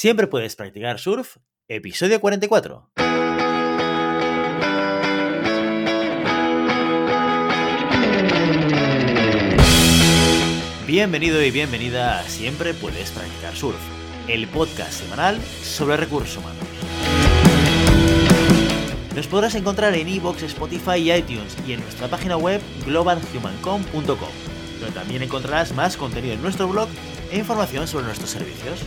Siempre puedes practicar surf, episodio 44. Bienvenido y bienvenida a Siempre puedes practicar surf, el podcast semanal sobre recursos humanos. Nos podrás encontrar en iVoox, Spotify y iTunes y en nuestra página web globalhumancom.com, donde también encontrarás más contenido en nuestro blog e información sobre nuestros servicios.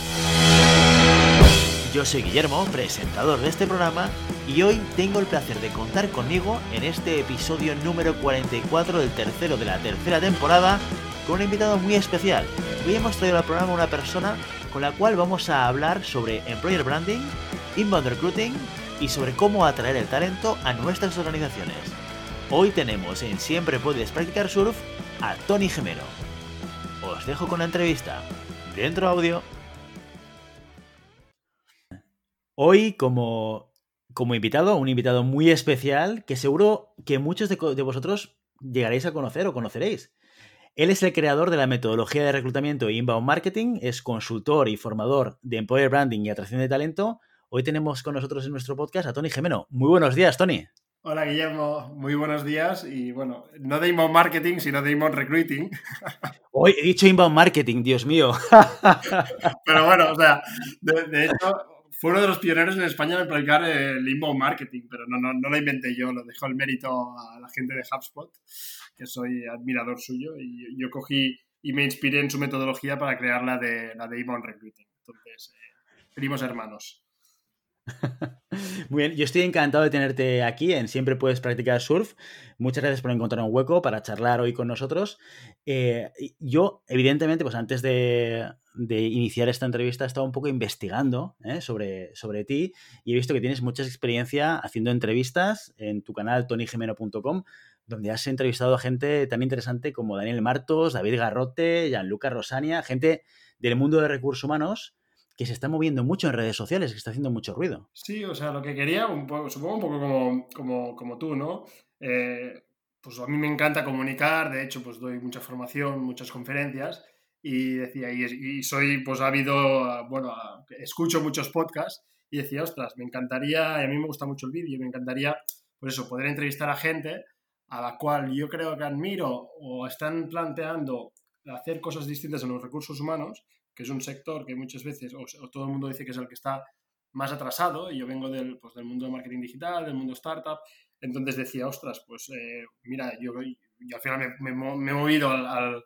Yo soy Guillermo, presentador de este programa, y hoy tengo el placer de contar conmigo en este episodio número 44 del tercero de la tercera temporada con un invitado muy especial. Hoy hemos traído al programa una persona con la cual vamos a hablar sobre employer branding, inbound recruiting y sobre cómo atraer el talento a nuestras organizaciones. Hoy tenemos en Siempre Puedes Practicar Surf a Tony Gemero. Os dejo con la entrevista. Dentro audio. Hoy como, como invitado, un invitado muy especial que seguro que muchos de, de vosotros llegaréis a conocer o conoceréis. Él es el creador de la metodología de reclutamiento e inbound marketing, es consultor y formador de employer branding y atracción de talento. Hoy tenemos con nosotros en nuestro podcast a Tony Gemeno. Muy buenos días, Tony. Hola, Guillermo. Muy buenos días. Y bueno, no de inbound marketing, sino de inbound recruiting. Hoy he dicho inbound marketing, Dios mío. Pero bueno, o sea, de, de hecho, fue uno de los pioneros en España en aplicar el inbound marketing, pero no, no, no lo inventé yo, lo dejó el mérito a la gente de HubSpot, que soy admirador suyo, y yo cogí y me inspiré en su metodología para crear la de, la de inbound recruiting. Entonces, eh, primos hermanos. Muy bien, yo estoy encantado de tenerte aquí en Siempre Puedes Practicar Surf. Muchas gracias por encontrar un hueco para charlar hoy con nosotros. Eh, yo, evidentemente, pues antes de, de, iniciar esta entrevista he estado un poco investigando ¿eh? sobre, sobre ti y he visto que tienes mucha experiencia haciendo entrevistas en tu canal tonygemeno.com donde has entrevistado a gente tan interesante como Daniel Martos, David Garrote, Gianluca Rosania, gente del mundo de recursos humanos que se está moviendo mucho en redes sociales, que está haciendo mucho ruido. Sí, o sea, lo que quería, un poco, supongo un poco como, como, como tú, ¿no? Eh, pues a mí me encanta comunicar, de hecho, pues doy mucha formación, muchas conferencias, y decía, y, y soy, pues ha habido, bueno, escucho muchos podcasts, y decía, ostras, me encantaría, y a mí me gusta mucho el vídeo, me encantaría, pues eso, poder entrevistar a gente a la cual yo creo que admiro o están planteando hacer cosas distintas en los recursos humanos, es un sector que muchas veces, o, todo el mundo dice que es el que está más atrasado, y yo vengo del, pues, del mundo de marketing digital, del mundo startup, entonces decía, ostras, pues eh, mira, yo, yo, al final me, he movido al, al,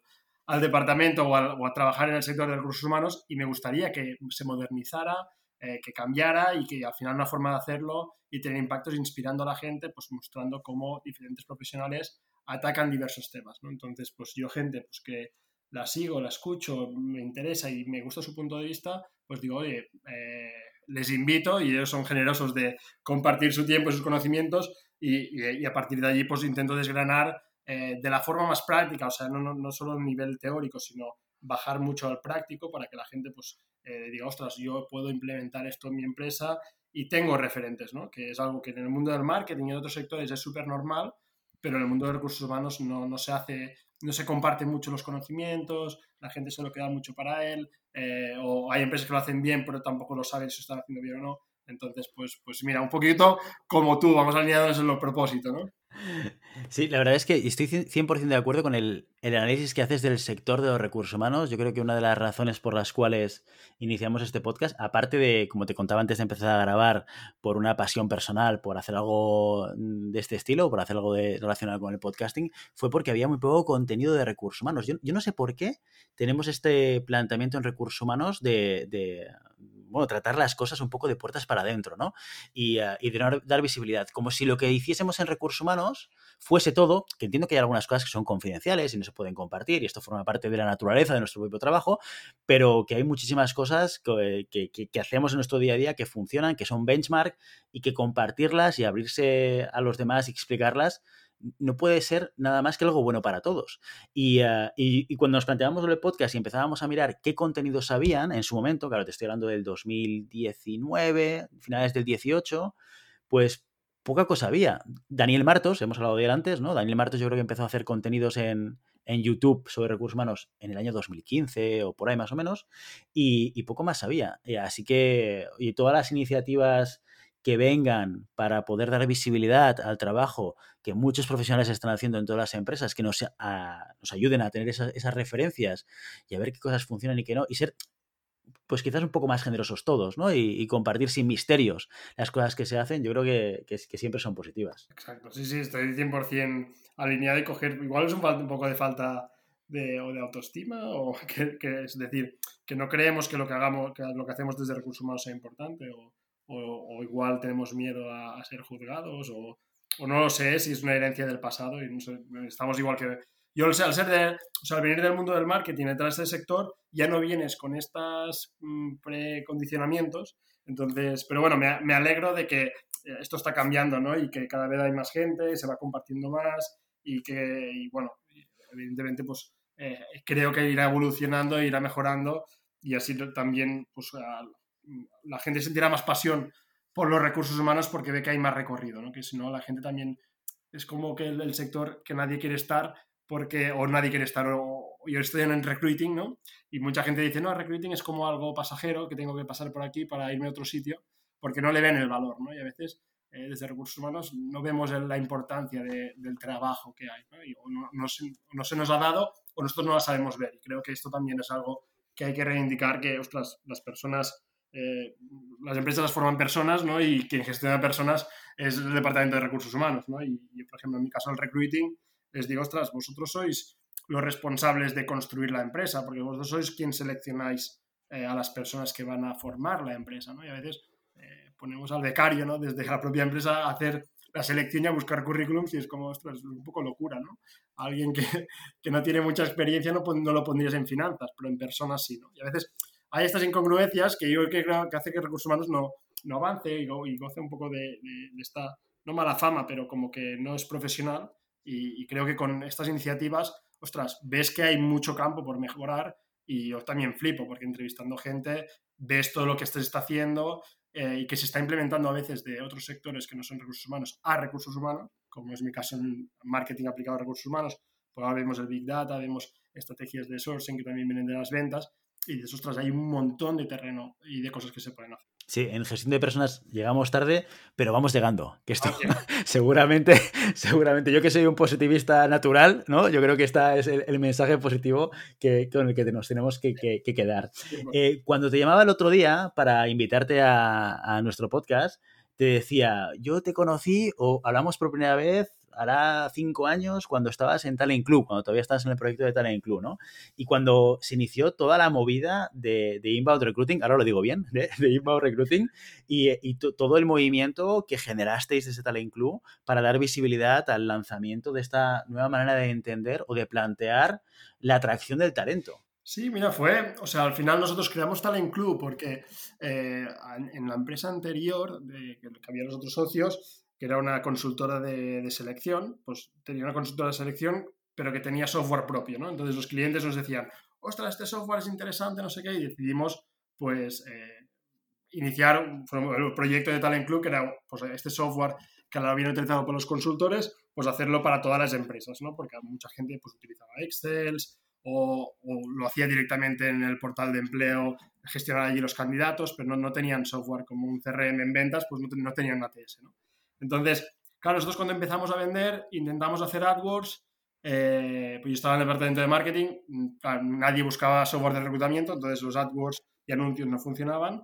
al departamento o, al, o, a trabajar en el sector de recursos humanos y me gustaría que se modernizara, eh, que cambiara y que al final una forma de hacerlo y tener impactos inspirando a la gente, pues mostrando cómo diferentes profesionales atacan diversos temas, ¿no? Entonces, pues yo gente pues que la sigo, la escucho, me interesa y me gusta su punto de vista, pues digo, oye, eh, les invito y ellos son generosos de compartir su tiempo y sus conocimientos y, a partir de allí pues intento desgranar eh, de la forma más práctica, o sea, no, no, no solo a nivel teórico, sino bajar mucho al práctico para que la gente pues eh, diga, ostras, yo puedo implementar esto en mi empresa y tengo referentes, ¿no? Que es algo que en el mundo del marketing y en otros sectores es súper normal, pero en el mundo de recursos humanos no, no, se hace, no se comparten mucho los conocimientos, la gente se lo queda mucho para él, eh, o hay empresas que lo hacen bien, pero tampoco lo saben si están haciendo bien o no. Entonces, pues, pues mira, un poquito como tú, vamos alineados en los propósitos, ¿no? Sí, la verdad es que estoy 100% de acuerdo con el, análisis que haces del sector de los recursos humanos. Yo creo que una de las razones por las cuales iniciamos este podcast, aparte de, como te contaba antes de empezar a grabar, por una pasión personal, por hacer algo de este estilo, por hacer algo de, relacionado con el podcasting, fue porque había muy poco contenido de recursos humanos. Yo, yo no sé por qué tenemos este planteamiento en recursos humanos de bueno, tratar las cosas un poco de puertas para adentro, ¿no? Y, uh, y de no dar visibilidad, como si lo que hiciésemos en recursos humanos fuese todo, que entiendo que hay algunas cosas que son confidenciales y no se pueden compartir, y esto forma parte de la naturaleza de nuestro propio trabajo, pero que hay muchísimas cosas que, que, hacemos en nuestro día a día que funcionan, que son benchmark y que compartirlas y abrirse a los demás y explicarlas no puede ser nada más que algo bueno para todos. Y, uh, y, cuando nos planteábamos el podcast y empezábamos a mirar qué contenidos habían en su momento, claro, te estoy hablando del 2019, finales del 18, pues poca cosa había. Daniel Martos, hemos hablado de él antes, ¿no? Daniel Martos yo creo que empezó a hacer contenidos en, en YouTube sobre recursos humanos en el año 2015 o por ahí más o menos, y, y poco más sabía. Así que, y todas las iniciativas que vengan para poder dar visibilidad al trabajo que muchos profesionales están haciendo en todas las empresas, que nos, a, nos ayuden a tener esas, referencias y a ver qué cosas funcionan y qué no, y ser pues quizás un poco más generosos todos, ¿no? Y, compartir sin misterios las cosas que se hacen, yo creo que, que, siempre son positivas. Exacto, sí, sí, estoy 100% alineado y coger, igual es un, poco de falta de, o de autoestima, o que, que, es decir, que no creemos que lo que hagamos, que lo que hacemos desde recursos humanos sea importante, o, o, o igual tenemos miedo a, a ser juzgados, o, o, no lo sé si es una herencia del pasado y no sé, estamos igual que yo, al ser de, o sea, al venir del mundo del marketing, detrás de este sector, ya no vienes con estos mmm, precondicionamientos. Entonces, pero bueno, me, me, alegro de que esto está cambiando, ¿no? Y que cada vez hay más gente, se va compartiendo más y que, y bueno, evidentemente, pues eh, creo que irá evolucionando, irá mejorando y así también, pues a, la gente sentirá más pasión por los recursos humanos porque ve que hay más recorrido, ¿no? Que si no, la gente también es como que el, sector que nadie quiere estar porque o nadie quiere estar, o yo estoy en recruiting, ¿no? Y mucha gente dice, no, recruiting es como algo pasajero, que tengo que pasar por aquí para irme a otro sitio, porque no le ven el valor, ¿no? Y a veces, eh, desde recursos humanos, no vemos la importancia de, del trabajo que hay, ¿no? Y o no, no, se, no, se, nos ha dado o nosotros no la sabemos ver. Y creo que esto también es algo que hay que reivindicar, que, ostras, las personas... Eh, las empresas las forman personas, ¿no? Y quien gestiona personas es el departamento de recursos humanos, ¿no? Y, por ejemplo, en mi caso, el recruiting, les digo, ostras, vosotros sois los responsables de construir la empresa, porque vosotros sois quien seleccionáis eh, a las personas que van a formar la empresa, ¿no? Y a veces eh, ponemos al becario, ¿no? Desde la propia empresa a hacer la selección y a buscar currículums y es como, ostras, es un poco locura, ¿no? Alguien que, que no tiene mucha experiencia no, no, lo pondrías en finanzas, pero en personas sí, ¿no? Y a veces hay estas incongruencias que yo creo que hace que recursos humanos no, no avance y, go, y goce un poco de, de, de esta, no mala fama, pero como que no es profesional. Y, y, creo que con estas iniciativas, ostras, ves que hay mucho campo por mejorar y yo también flipo porque entrevistando gente ves todo lo que se está haciendo eh, y que se está implementando a veces de otros sectores que no son recursos humanos a recursos humanos, como es mi caso en marketing aplicado a recursos humanos, pues ahora vemos el Big Data, vemos estrategias de sourcing que también vienen de las ventas y dices, ostras, hay un montón de terreno y de cosas que se pueden hacer. Sí, en gestión de personas llegamos tarde, pero vamos llegando. Que esto okay. seguramente, seguramente, yo que soy un positivista natural, ¿no? Yo creo que este es el, el mensaje positivo que, con el que nos tenemos que, que, que quedar. Eh, cuando te llamaba el otro día para invitarte a, a nuestro podcast, te decía, yo te conocí o hablamos por primera vez hará cinco años cuando estabas en Talent Club, cuando todavía estabas en el proyecto de Talent Club, ¿no? Y cuando se inició toda la movida de, de Inbound Recruiting, ahora lo digo bien, de, de Inbound Recruiting, y, todo el movimiento que generasteis desde Talent Club para dar visibilidad al lanzamiento de esta nueva manera de entender o de plantear la atracción del talento. Sí, mira, fue, o sea, al final nosotros creamos Talent Club porque eh, en la empresa anterior, de, que había los otros socios, que era una consultora de, selección, pues tenía una consultora de selección, pero que tenía software propio, ¿no? Entonces los clientes nos decían, ostras, este software es interesante, no sé qué, y decidimos, pues, eh, iniciar el proyecto de Talent Club, que era pues, este software que ahora viene utilizado por los consultores, pues hacerlo para todas las empresas, ¿no? Porque mucha gente pues utilizaba Excel o, lo hacía directamente en el portal de empleo, gestionar allí los candidatos, pero no, no tenían software como un CRM en ventas, pues no, tenían ATS, ¿no? Entonces, claro, nosotros cuando empezamos a vender, intentamos hacer AdWords, eh, pues yo estaba en el departamento de marketing, nadie buscaba software de reclutamiento, entonces los AdWords y anuncios no funcionaban.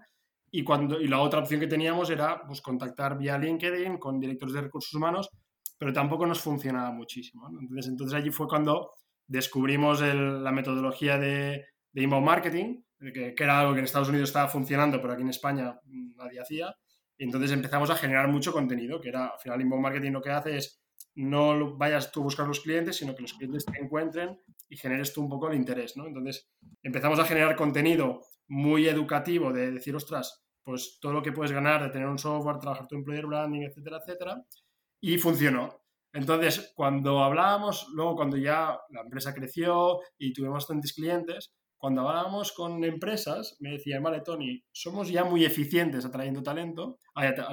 Y, cuando, y la otra opción que teníamos era pues, contactar vía LinkedIn con directores de recursos humanos, pero tampoco nos funcionaba muchísimo. ¿no? Entonces, entonces allí fue cuando descubrimos la metodología de, de inbound marketing, que, era algo que en Estados Unidos estaba funcionando, pero aquí en España nadie hacía. Entonces empezamos a generar mucho contenido, que era, al final, inbound marketing lo que hace es no vayas tú a buscar los clientes, sino que los clientes te encuentren y generes tú un poco el interés, ¿no? Entonces empezamos a generar contenido muy educativo de decir, ostras, pues todo lo que puedes ganar de tener un software, trabajar tu employer branding, etcétera, etcétera, y funcionó. Entonces, cuando hablábamos, luego cuando ya la empresa creció y tuvimos tantos clientes, cuando hablábamos con empresas, me decían, vale, Tony, somos ya muy eficientes atrayendo talento,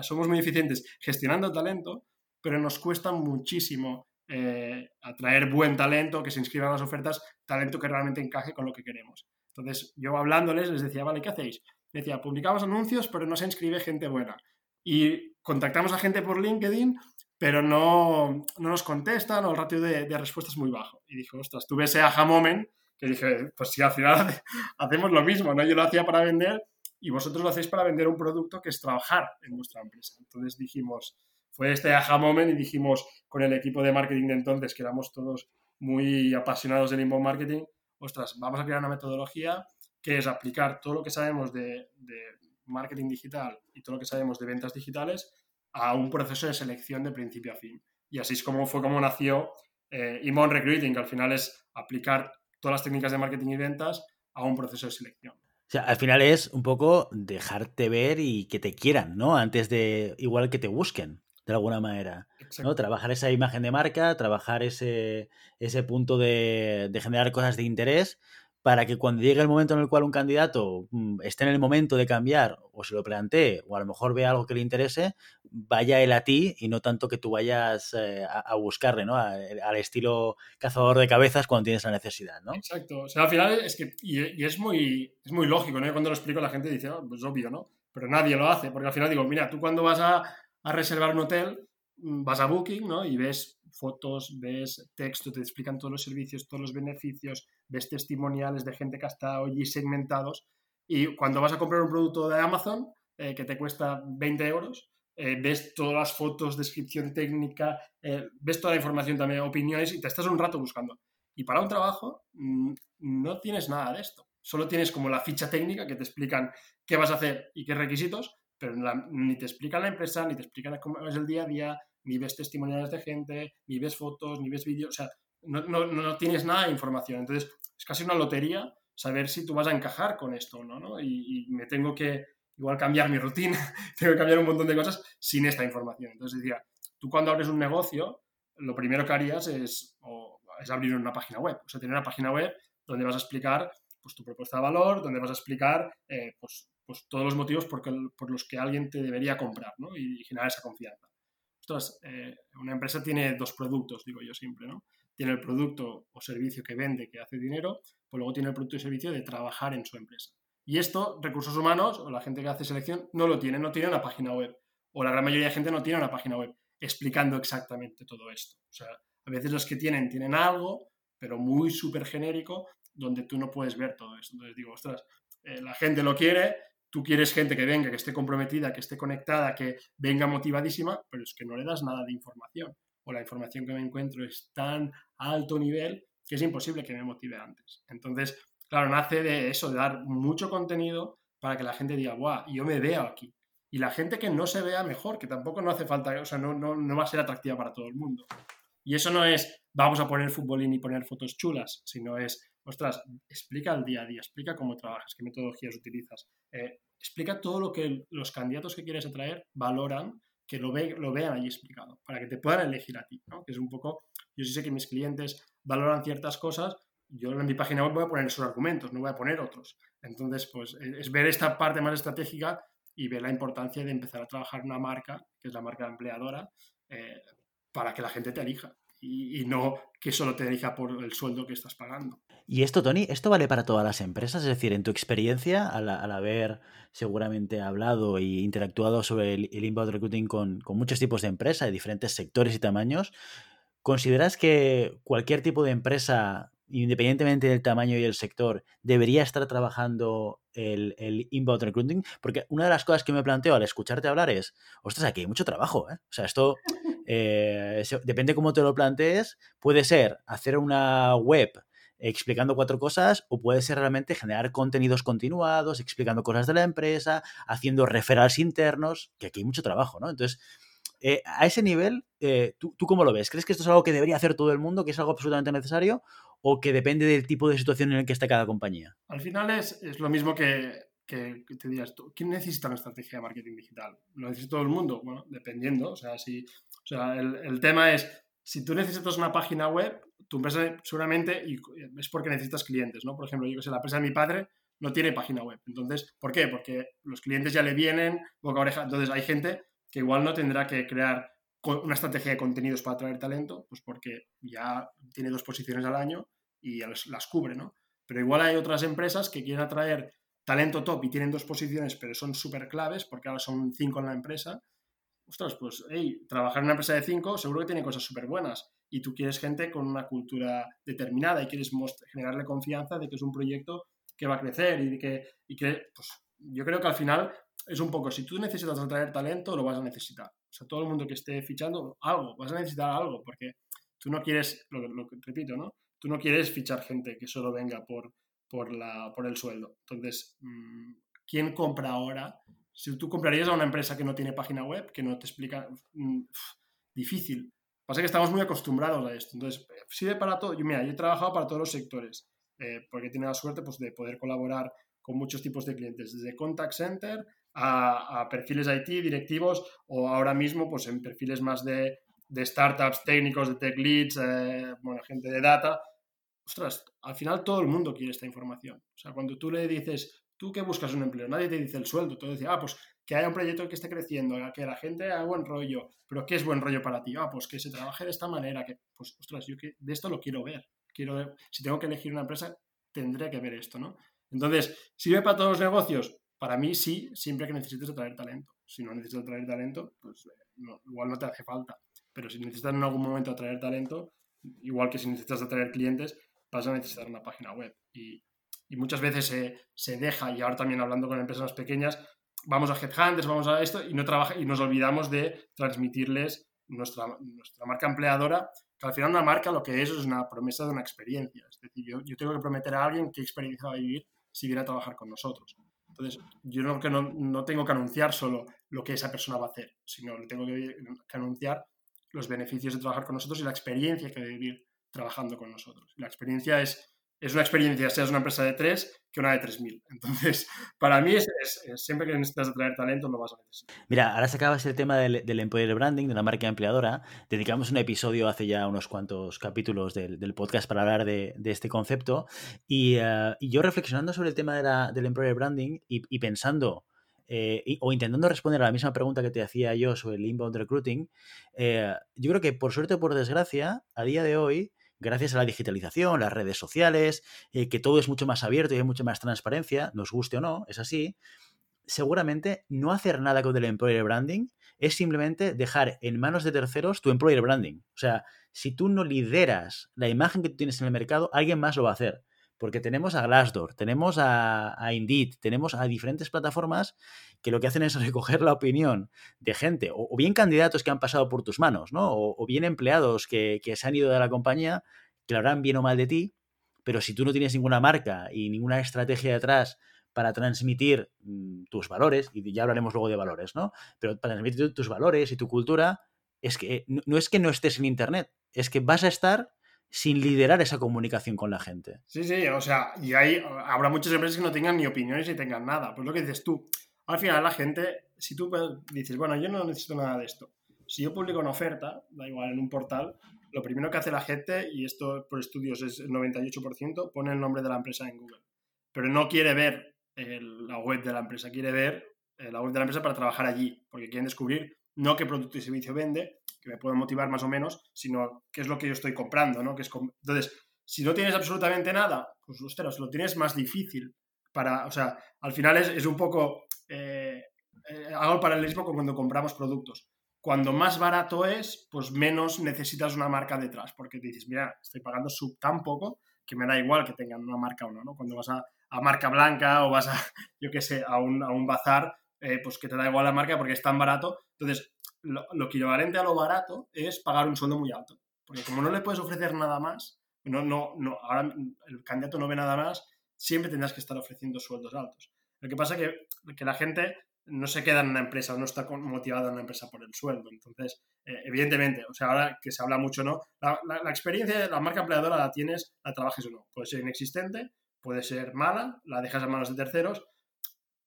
somos muy eficientes gestionando talento, pero nos cuesta muchísimo eh, atraer buen talento, que se inscriba en las ofertas, talento que realmente encaje con lo que queremos. Entonces, yo hablándoles les decía, vale, ¿qué hacéis? Decía, publicamos anuncios, pero no se inscribe gente buena. Y contactamos a gente por LinkedIn, pero no, no nos contestan o el ratio de, de, respuesta es muy bajo. Y dije, ostras, tuve ese aha moment que dije, pues si al final hacemos lo mismo, ¿no? Yo lo hacía para vender y vosotros lo hacéis para vender un producto que es trabajar en vuestra empresa. Entonces dijimos, fue este aha moment y dijimos con el equipo de marketing de entonces, que éramos todos muy apasionados del inbound marketing, ostras, vamos a crear una metodología que es aplicar todo lo que sabemos de, marketing digital y todo lo que sabemos de ventas digitales a un proceso de selección de principio a fin. Y así es como fue como nació eh, Recruiting, que al final es aplicar todas las técnicas de marketing y ventas a un proceso de selección. O sea, al final es un poco dejarte ver y que te quieran, ¿no? Antes de igual que te busquen de alguna manera. ¿no? Trabajar esa imagen de marca, trabajar ese, ese punto de, de, generar cosas de interés para que cuando llegue el momento en el cual un candidato mm, esté en el momento de cambiar o se lo plantee o a lo mejor vea algo que le interese, vaya él a ti y no tanto que tú vayas eh, a, buscarle, ¿no? al estilo cazador de cabezas cuando tienes la necesidad, ¿no? Exacto. O sea, al final es que, y, es, muy, es muy lógico, ¿no? Cuando lo explico la gente dice, oh, pues obvio, ¿no? Pero nadie lo hace, porque al final digo, mira, tú cuando vas a a reservar un hotel, mm, vas a Booking, ¿no? Y ves fotos, ves texto, te explican todos los servicios, todos los beneficios, ves testimoniales de gente que ha estado allí segmentados. Y cuando vas a comprar un producto de Amazon, eh, que te cuesta 20 euros, eh, ves todas las fotos, descripción técnica, eh, ves toda la información también, opiniones, y te estás un rato buscando. Y para un trabajo mm, no tienes nada de esto. Solo tienes como la ficha técnica que te explican qué vas a hacer y qué requisitos, pero ni te explican la empresa, ni te explican cómo es el día a día, ni ves testimoniales de gente, ni ves fotos, ni ves vídeos, o sea, no, no, no, tienes nada de información. Entonces, es casi una lotería saber si tú vas a encajar con esto o no, ¿no? Y, me tengo que igual cambiar mi rutina, tengo que cambiar un montón de cosas sin esta información. Entonces, decía, tú cuando abres un negocio, lo primero que harías es, es abrir una página web, o sea, tener una página web donde vas a explicar pues, tu propuesta de valor, donde vas a explicar eh, pues, pues, todos los motivos por, por, los que alguien te debería comprar ¿no? y, generar esa confianza. Ostras, eh, una empresa tiene dos productos, digo yo siempre, ¿no? Tiene el producto o servicio que vende, que hace dinero, pues luego tiene el producto y servicio de trabajar en su empresa. Y esto, recursos humanos o la gente que hace selección no lo tiene, no tiene una página web. O la gran mayoría de gente no tiene una página web explicando exactamente todo esto. O sea, a veces los que tienen, tienen algo, pero muy súper genérico, donde tú no puedes ver todo esto. Entonces digo, ostras, eh, la gente lo quiere, tú quieres gente que venga, que esté comprometida, que esté conectada, que venga motivadísima, pero es que no le das nada de información. O la información que me encuentro es tan alto nivel que es imposible que me motive antes. Entonces, claro, nace de eso, de dar mucho contenido para que la gente diga, guau, yo me veo aquí. Y la gente que no se vea mejor, que tampoco no hace falta, o sea, no, no, no va a ser atractiva para todo el mundo. Y eso no es, vamos a poner futbolín y poner fotos chulas, sino es, ostras, explica el día a día, explica cómo trabajas, qué metodologías utilizas, eh, explica todo lo que los candidatos que quieres atraer valoran, que lo, ve, lo vean allí explicado, para que te puedan elegir a ti, ¿no? Que es un poco, yo sí sé que mis clientes valoran ciertas cosas, yo en mi página web voy a poner esos argumentos, no voy a poner otros. Entonces, pues e, es ver esta parte más estratégica y ver la importancia de empezar a trabajar una marca, que es la marca empleadora, eh, para que la gente te elija y, no que solo te elija por el sueldo que estás pagando. Y esto, Tony, ¿esto vale para todas las empresas? Es decir, en tu experiencia, al, haber seguramente hablado e interactuado sobre el, inbound recruiting con, con, muchos tipos de empresas de diferentes sectores y tamaños, ¿consideras que cualquier tipo de empresa, independientemente del tamaño y el sector, debería estar trabajando el, el, inbound recruiting? Porque una de las cosas que me planteo al escucharte hablar es, ostras, aquí hay mucho trabajo, ¿eh? O sea, esto eh, depende cómo te lo plantees, puede ser hacer una web explicando cuatro cosas o puede ser realmente generar contenidos continuados, explicando cosas de la empresa, haciendo referrals internos, que aquí hay mucho trabajo, ¿no? Entonces, eh, a ese nivel, eh, ¿tú, ¿tú, cómo lo ves? ¿Crees que esto es algo que debería hacer todo el mundo, que es algo absolutamente necesario, o que depende del tipo de situación en el que está cada compañía? Al final es, es lo mismo que, que, te digas, ¿quién necesita una estrategia de marketing digital? ¿Lo necesita todo el mundo? Bueno, dependiendo. O sea, si, o sea el, el tema es, si tú necesitas una página web, tu empresa seguramente y es porque necesitas clientes, ¿no? Por ejemplo, yo que sé, la empresa de mi padre no tiene página web. Entonces, ¿por qué? Porque los clientes ya le vienen boca a oreja. Entonces, hay gente que igual no tendrá que crear una estrategia de contenidos para atraer talento, pues porque ya tiene dos posiciones al año y las cubre, ¿no? Pero igual hay otras empresas que quieren atraer talento top y tienen dos posiciones, pero son súper claves porque ahora son cinco en la empresa. Ostras, pues, trabajar en una empresa de cinco seguro que tiene cosas súper buenas y tú quieres gente con una cultura determinada y quieres generarle confianza de que es un proyecto que va a crecer y que, y que pues, yo creo que al final es un poco, si tú necesitas atraer talento, lo vas a necesitar. O sea, todo el mundo que esté fichando algo, vas a necesitar algo, porque tú no quieres, lo, repito, ¿no? Tú no quieres fichar gente que solo venga por, por, la, por el sueldo. Entonces, mm, ¿quién compra ahora? Si tú comprarías a una empresa que no tiene página web, que no te explica, mm, difícil. Pasa que estamos muy acostumbrados a esto. Entonces, sirve para todo. Yo, mira, yo he trabajado para todos los sectores, eh, porque he tenido la suerte pues, de poder colaborar con muchos tipos de clientes, desde contact center a, perfiles IT, directivos, o ahora mismo pues, en perfiles más de, de startups, técnicos, de tech leads, eh, bueno, gente de data. Ostras, al final todo el mundo quiere esta información. O sea, cuando tú le dices, ¿tú qué buscas un empleo? Nadie te dice el sueldo, todo dice, ah, pues que haya un proyecto que esté creciendo, que la gente haga buen rollo, pero ¿qué es buen rollo para ti? Ah, pues que se trabaje de esta manera, que, pues, ostras, yo que de esto lo quiero ver. Quiero si tengo que elegir una empresa, tendré que ver esto, ¿no? Entonces, ¿sirve para todos los negocios? Para mí sí, siempre que necesites atraer talento. Si no necesitas atraer talento, pues eh, igual no te hace falta. Pero si necesitas en algún momento atraer talento, igual que si necesitas atraer clientes, vas a necesitar una página web. Y, muchas veces se, se, deja, y ahora también hablando con empresas pequeñas, vamos a Headhunters, vamos a esto y, no trabaja, y nos olvidamos de transmitirles nuestra, nuestra marca empleadora, que al final una marca lo que es es una promesa de una experiencia. Es decir, yo, yo tengo que prometer a alguien qué experiencia va a vivir si viene a trabajar con nosotros. Entonces, yo no, que no, no, tengo que anunciar solo lo que esa persona va a hacer, sino tengo que, que, anunciar los beneficios de trabajar con nosotros y la experiencia que a vivir trabajando con nosotros. La experiencia es es una experiencia, seas una empresa de 3 que una de 3.000. Entonces, para mí, es, es, siempre que necesitas atraer talento, lo vas a necesitar. Mira, ahora sacabas el tema del, del, employer branding, de una marca empleadora. Dedicamos un episodio hace ya unos cuantos capítulos del, podcast para hablar de, este concepto. Y, uh, y, yo reflexionando sobre el tema de la, del employer branding y, pensando... Eh, o intentando responder a la misma pregunta que te hacía yo sobre el inbound recruiting, eh, yo creo que por suerte o por desgracia, a día de hoy, gracias a la digitalización, las redes sociales, eh, que todo es mucho más abierto y hay mucha más transparencia, nos guste o no, es así, seguramente no hacer nada con el employer branding es simplemente dejar en manos de terceros tu employer branding. O sea, si tú no lideras la imagen que tú tienes en el mercado, alguien más lo va a hacer. Porque tenemos a Glassdoor, tenemos a, Indeed, tenemos a diferentes plataformas que lo que hacen es recoger la opinión de gente, o, bien candidatos que han pasado por tus manos, ¿no? O, bien empleados que, se han ido de la compañía, que lo harán bien o mal de ti, pero si tú no tienes ninguna marca y ninguna estrategia detrás para transmitir mmm, tus valores, y ya hablaremos luego de valores, ¿no? Pero para transmitir tus valores y tu cultura, es que no, no es que no estés en Internet, es que vas a estar sin liderar esa comunicación con la gente. Sí, sí, o sea, y hay, habrá muchas empresas que no tengan ni opiniones ni tengan nada. Pues lo que dices tú, al final la gente, si tú dices, bueno, yo no necesito nada de esto, si yo publico una oferta, da igual, en un portal, lo primero que hace la gente, y esto por estudios es el 98%, pone el nombre de la empresa en Google. Pero no quiere ver la web de la empresa, quiere ver eh, la web de la empresa para trabajar allí, porque quieren descubrir no qué producto y servicio vende, que me puede motivar más o menos, sino qué es lo que yo estoy comprando, ¿no? Que es Entonces, si no tienes absolutamente nada, pues, ostras, lo tienes más difícil para, o sea, al final es, es un poco, eh, eh, hago el paralelismo con cuando compramos productos. Cuando más barato es, pues menos necesitas una marca detrás, porque te dices, mira, estoy pagando sub tan poco que me da igual que tengan una marca o no, ¿no? Cuando vas a, a marca blanca o vas a, yo qué sé, a un, a un bazar, eh, pues que te da igual la marca porque es tan barato. Entonces, lo, lo, equivalente a lo barato es pagar un sueldo muy alto. Porque como no le puedes ofrecer nada más, no, no, no, ahora el candidato no ve nada más, siempre tendrás que estar ofreciendo sueldos altos. Lo que pasa es que, que la gente no se queda en una empresa o no está motivada en una empresa por el sueldo. Entonces, eh, evidentemente, o sea, ahora que se habla mucho, ¿no? La, la, experiencia de la marca empleadora la tienes, la trabajes o no. Puede ser inexistente, puede ser mala, la dejas en manos de terceros,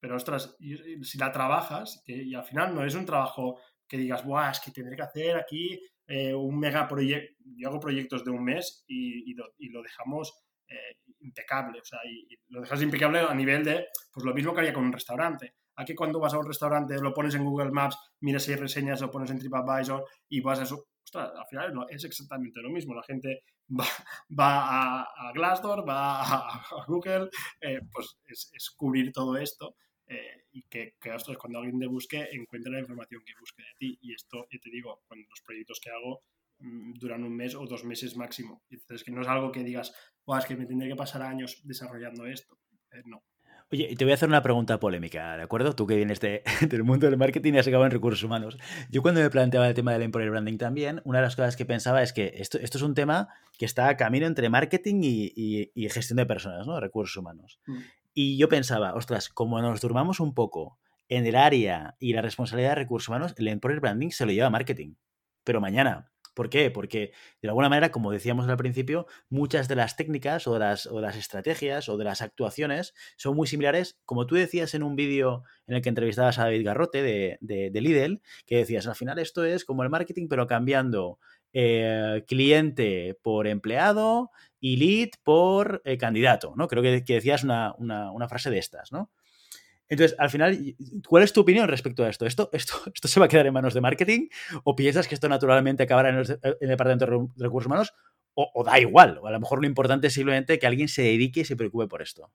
pero ostras, si la trabajas, y al final no es un trabajo que digas, Buah, es que tendré que hacer aquí eh, un mega proyecto. Yo hago proyectos de un mes y, lo, dejamos eh, impecable, o sea, y, lo dejas impecable a nivel de, pues lo mismo que haría con un restaurante. Aquí cuando vas a un restaurante lo pones en Google Maps, miras hay reseñas, lo pones en TripAdvisor y vas a eso. Ostras, al final es exactamente lo mismo. La gente va, va a, Glassdoor, va a, Google, eh, pues es, es, cubrir todo esto eh, y que, que cuando alguien te busque, encuentre la información que busque de ti. Y esto, ya te digo, cuando los proyectos que hago mm, duran un mes o dos meses máximo. Entonces, que no es algo que digas, es que me tendré que pasar años desarrollando esto. Eh, no. Oye, y te voy a hacer una pregunta polémica, ¿de acuerdo? Tú que vienes de, del mundo del marketing y has acabado en recursos humanos. Yo cuando me planteaba el tema del employer branding también, una de las cosas que pensaba es que esto, esto es un tema que está a camino entre marketing y, y, gestión de personas, ¿no? Recursos humanos. Mm. Y yo pensaba, ostras, como nos durmamos un poco en el área y la responsabilidad de recursos humanos, el employer branding se lo lleva a marketing. Pero mañana. ¿Por qué? Porque de alguna manera, como decíamos al principio, muchas de las técnicas o de las, o las estrategias o de las actuaciones son muy similares, como tú decías en un vídeo en el que entrevistabas a David Garrote de, de, Lidl, que decías, al final esto es como el marketing, pero cambiando eh, cliente por empleado y lead por eh, candidato, ¿no? Creo que, decías una, frase de estas, ¿no? Entonces, al final, ¿cuál es tu opinión respecto a esto? ¿Esto, esto, esto se va a quedar en manos de marketing? ¿O piensas que esto naturalmente acabará en el, departamento de recursos humanos? O, da igual, o a lo mejor lo importante es simplemente que alguien se dedique y se preocupe por esto.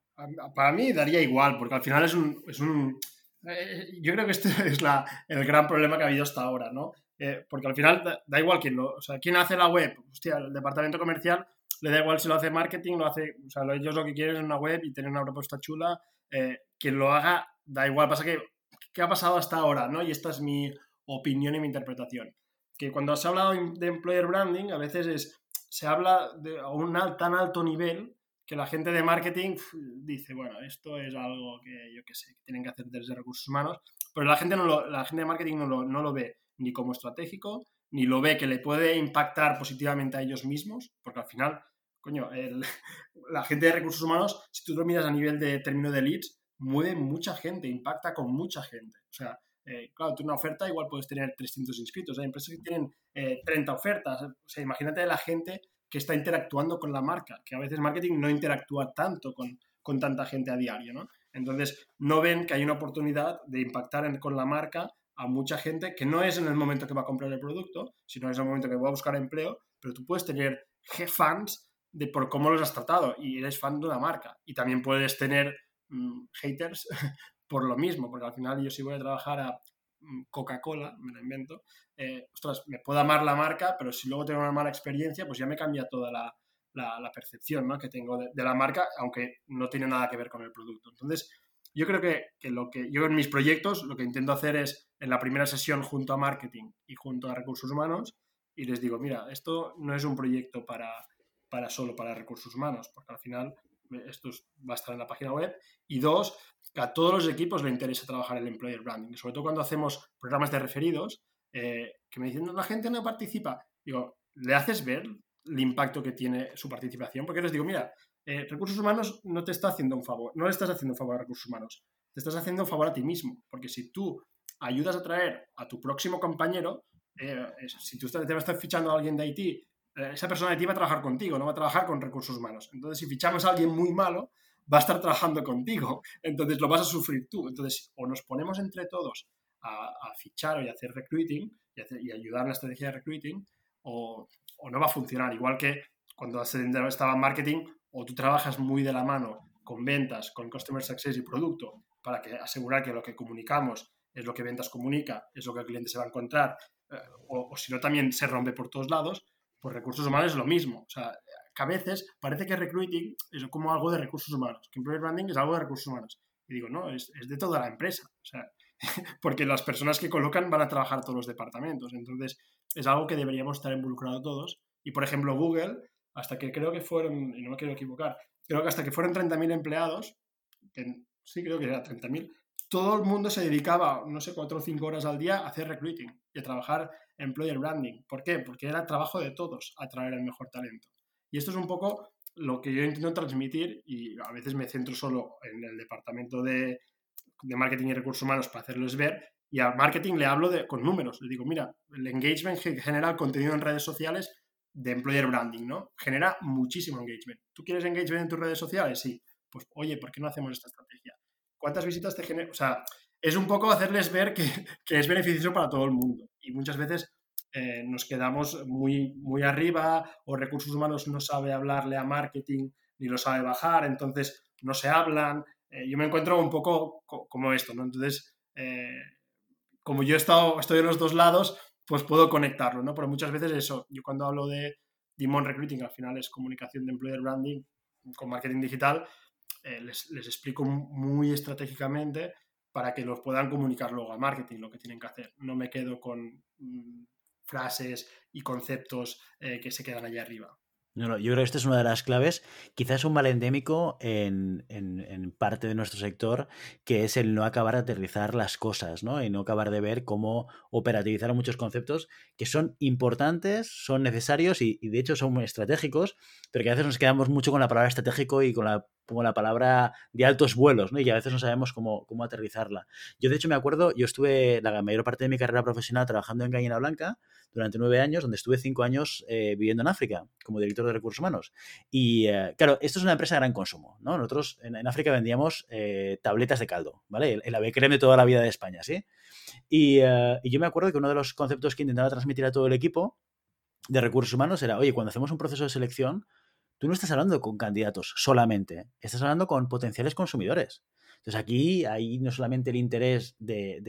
Para mí daría igual, porque al final es un... Es un eh, yo creo que este es la, el gran problema que ha habido hasta ahora, ¿no? Eh, porque al final da, igual quién lo, o sea, quién hace la web, hostia, el departamento comercial le da igual si lo hace marketing, lo hace, o sea, ellos lo que quieren es una web y tener una propuesta chula, eh, quien lo haga, da igual, pasa que, ¿qué ha pasado hasta ahora? ¿no? Y esta es mi opinión y mi interpretación. Que cuando se ha hablado de employer branding, a veces es, se habla de, a un tan alto nivel que la gente de marketing dice, bueno, esto es algo que yo qué sé, que tienen que hacer desde recursos humanos, pero la gente, no lo, la gente de marketing no lo, no lo ve ni como estratégico, ni lo ve que le puede impactar positivamente a ellos mismos, porque al final, coño, la gente de recursos humanos, si tú lo miras a nivel de término de leads, mueve mucha gente, impacta con mucha gente. O sea, eh, claro, tú una oferta igual puedes tener 300 inscritos. Hay empresas que tienen 30 eh, ofertas. O sea, imagínate la gente que está interactuando con la marca, que a veces marketing no interactúa tanto con, con tanta gente a diario, ¿no? Entonces, no ven que hay una oportunidad de impactar con la marca a mucha gente que no es en el momento que va a comprar el producto, sino es en el momento que va a buscar empleo, pero tú puedes tener fans de por cómo los has tratado y eres fan de una marca. Y también puedes tener mm, haters por lo mismo, porque al final yo si voy a trabajar a mm, Coca-Cola, me lo invento, eh, ostras, me puedo amar la marca, pero si luego tengo una mala experiencia, pues ya me cambia toda la, percepción ¿no? que tengo de, de, la marca, aunque no tiene nada que ver con el producto. Entonces, yo creo que, lo que yo en mis proyectos lo que intento hacer es en la primera sesión junto a marketing y junto a recursos humanos y les digo, mira, esto no es un proyecto para, para solo para recursos humanos, porque al final eh, esto va a estar en la página web. Y dos, que a todos los equipos le interesa trabajar el employer branding, sobre todo cuando hacemos programas de referidos, eh, que me dicen, la gente no participa. Digo, ¿le haces ver el impacto que tiene su participación? Porque les digo, mira, eh, recursos humanos no te está haciendo un favor, no le estás haciendo un favor a recursos humanos, te estás haciendo un favor a ti mismo, porque si tú ayudas a traer a tu próximo compañero, eh, si tú te vas a estar fichando a alguien de IT, eh, esa persona de IT va a trabajar contigo, no va a trabajar con recursos humanos. Entonces, si fichamos a alguien muy malo, va a estar trabajando contigo, entonces lo vas a sufrir tú. Entonces, o nos ponemos entre todos a, fichar y hacer recruiting y, ayudar en la estrategia de recruiting, o, o, no va a funcionar. Igual que cuando estaba en marketing, o tú trabajas muy de la mano con ventas, con Customer Success y producto, para que asegurar que lo que comunicamos es lo que ventas comunica, es lo que el cliente se va a encontrar, eh, o, si no también se rompe por todos lados, pues recursos humanos es lo mismo. O sea, que a veces parece que recruiting es como algo de recursos humanos, que employer branding es algo de recursos humanos. Y digo, no, es, es de toda la empresa. O sea, porque las personas que colocan van a trabajar todos los departamentos. Entonces, es algo que deberíamos estar involucrados todos. Y, por ejemplo, Google hasta que creo que fueron, y no me quiero equivocar, creo que hasta que fueron 30.000 empleados, sí creo que era 30.000, todo el mundo se dedicaba, no sé, cuatro o cinco horas al día a hacer recruiting y a trabajar employer branding. ¿Por qué? Porque era trabajo de todos atraer el mejor talento. Y esto es un poco lo que yo intento transmitir y a veces me centro solo en el departamento de, de marketing y recursos humanos para hacerles ver y al marketing le hablo de, con números. Le digo, mira, el engagement que genera el contenido en redes sociales de employer branding, ¿no? Genera muchísimo engagement. ¿Tú quieres engagement en tus redes sociales? Sí. Pues, oye, ¿por qué no hacemos esta estrategia? ¿Cuántas visitas te genera? O sea, es un poco hacerles ver que, que es beneficioso para todo el mundo. Y muchas veces eh, nos quedamos muy, muy arriba o recursos humanos no sabe hablarle a marketing ni lo sabe bajar, entonces no se hablan. Eh, yo me encuentro un poco como esto, ¿no? Entonces, eh, como yo he estado, estoy en los dos lados, pues puedo conectarlo, ¿no? Pero muchas veces eso, yo cuando hablo de Dimon Recruiting, al final es comunicación de employer branding con marketing digital, les, les, explico muy estratégicamente para que los puedan comunicar luego a marketing lo que tienen que hacer. No me quedo con mm, frases y conceptos eh, que se quedan allá arriba. No, yo creo que esta es una de las claves, quizás un mal endémico en, en, parte de nuestro sector, que es el no acabar de aterrizar las cosas, ¿no? Y no acabar de ver cómo operativizar muchos conceptos que son importantes, son necesarios y, y de hecho son muy estratégicos, pero que a veces nos quedamos mucho con la palabra estratégico y con la como la palabra de altos vuelos, ¿no? Y a veces no sabemos cómo, cómo aterrizarla. Yo, de hecho, me acuerdo, yo estuve la mayor parte de mi carrera profesional trabajando en Gallina Blanca durante nueve años, donde estuve cinco años eh, viviendo en África como director de recursos humanos. Y, eh, claro, esto es una empresa de gran consumo, ¿no? Nosotros en, África vendíamos eh, tabletas de caldo, ¿vale? El, el ave de toda la vida de España, ¿sí? Y, y yo me acuerdo que uno de los conceptos que intentaba transmitir a todo el equipo de recursos humanos era, oye, cuando hacemos un proceso de selección, tú no estás hablando con candidatos solamente, estás hablando con potenciales consumidores. Entonces aquí hay no solamente el interés de,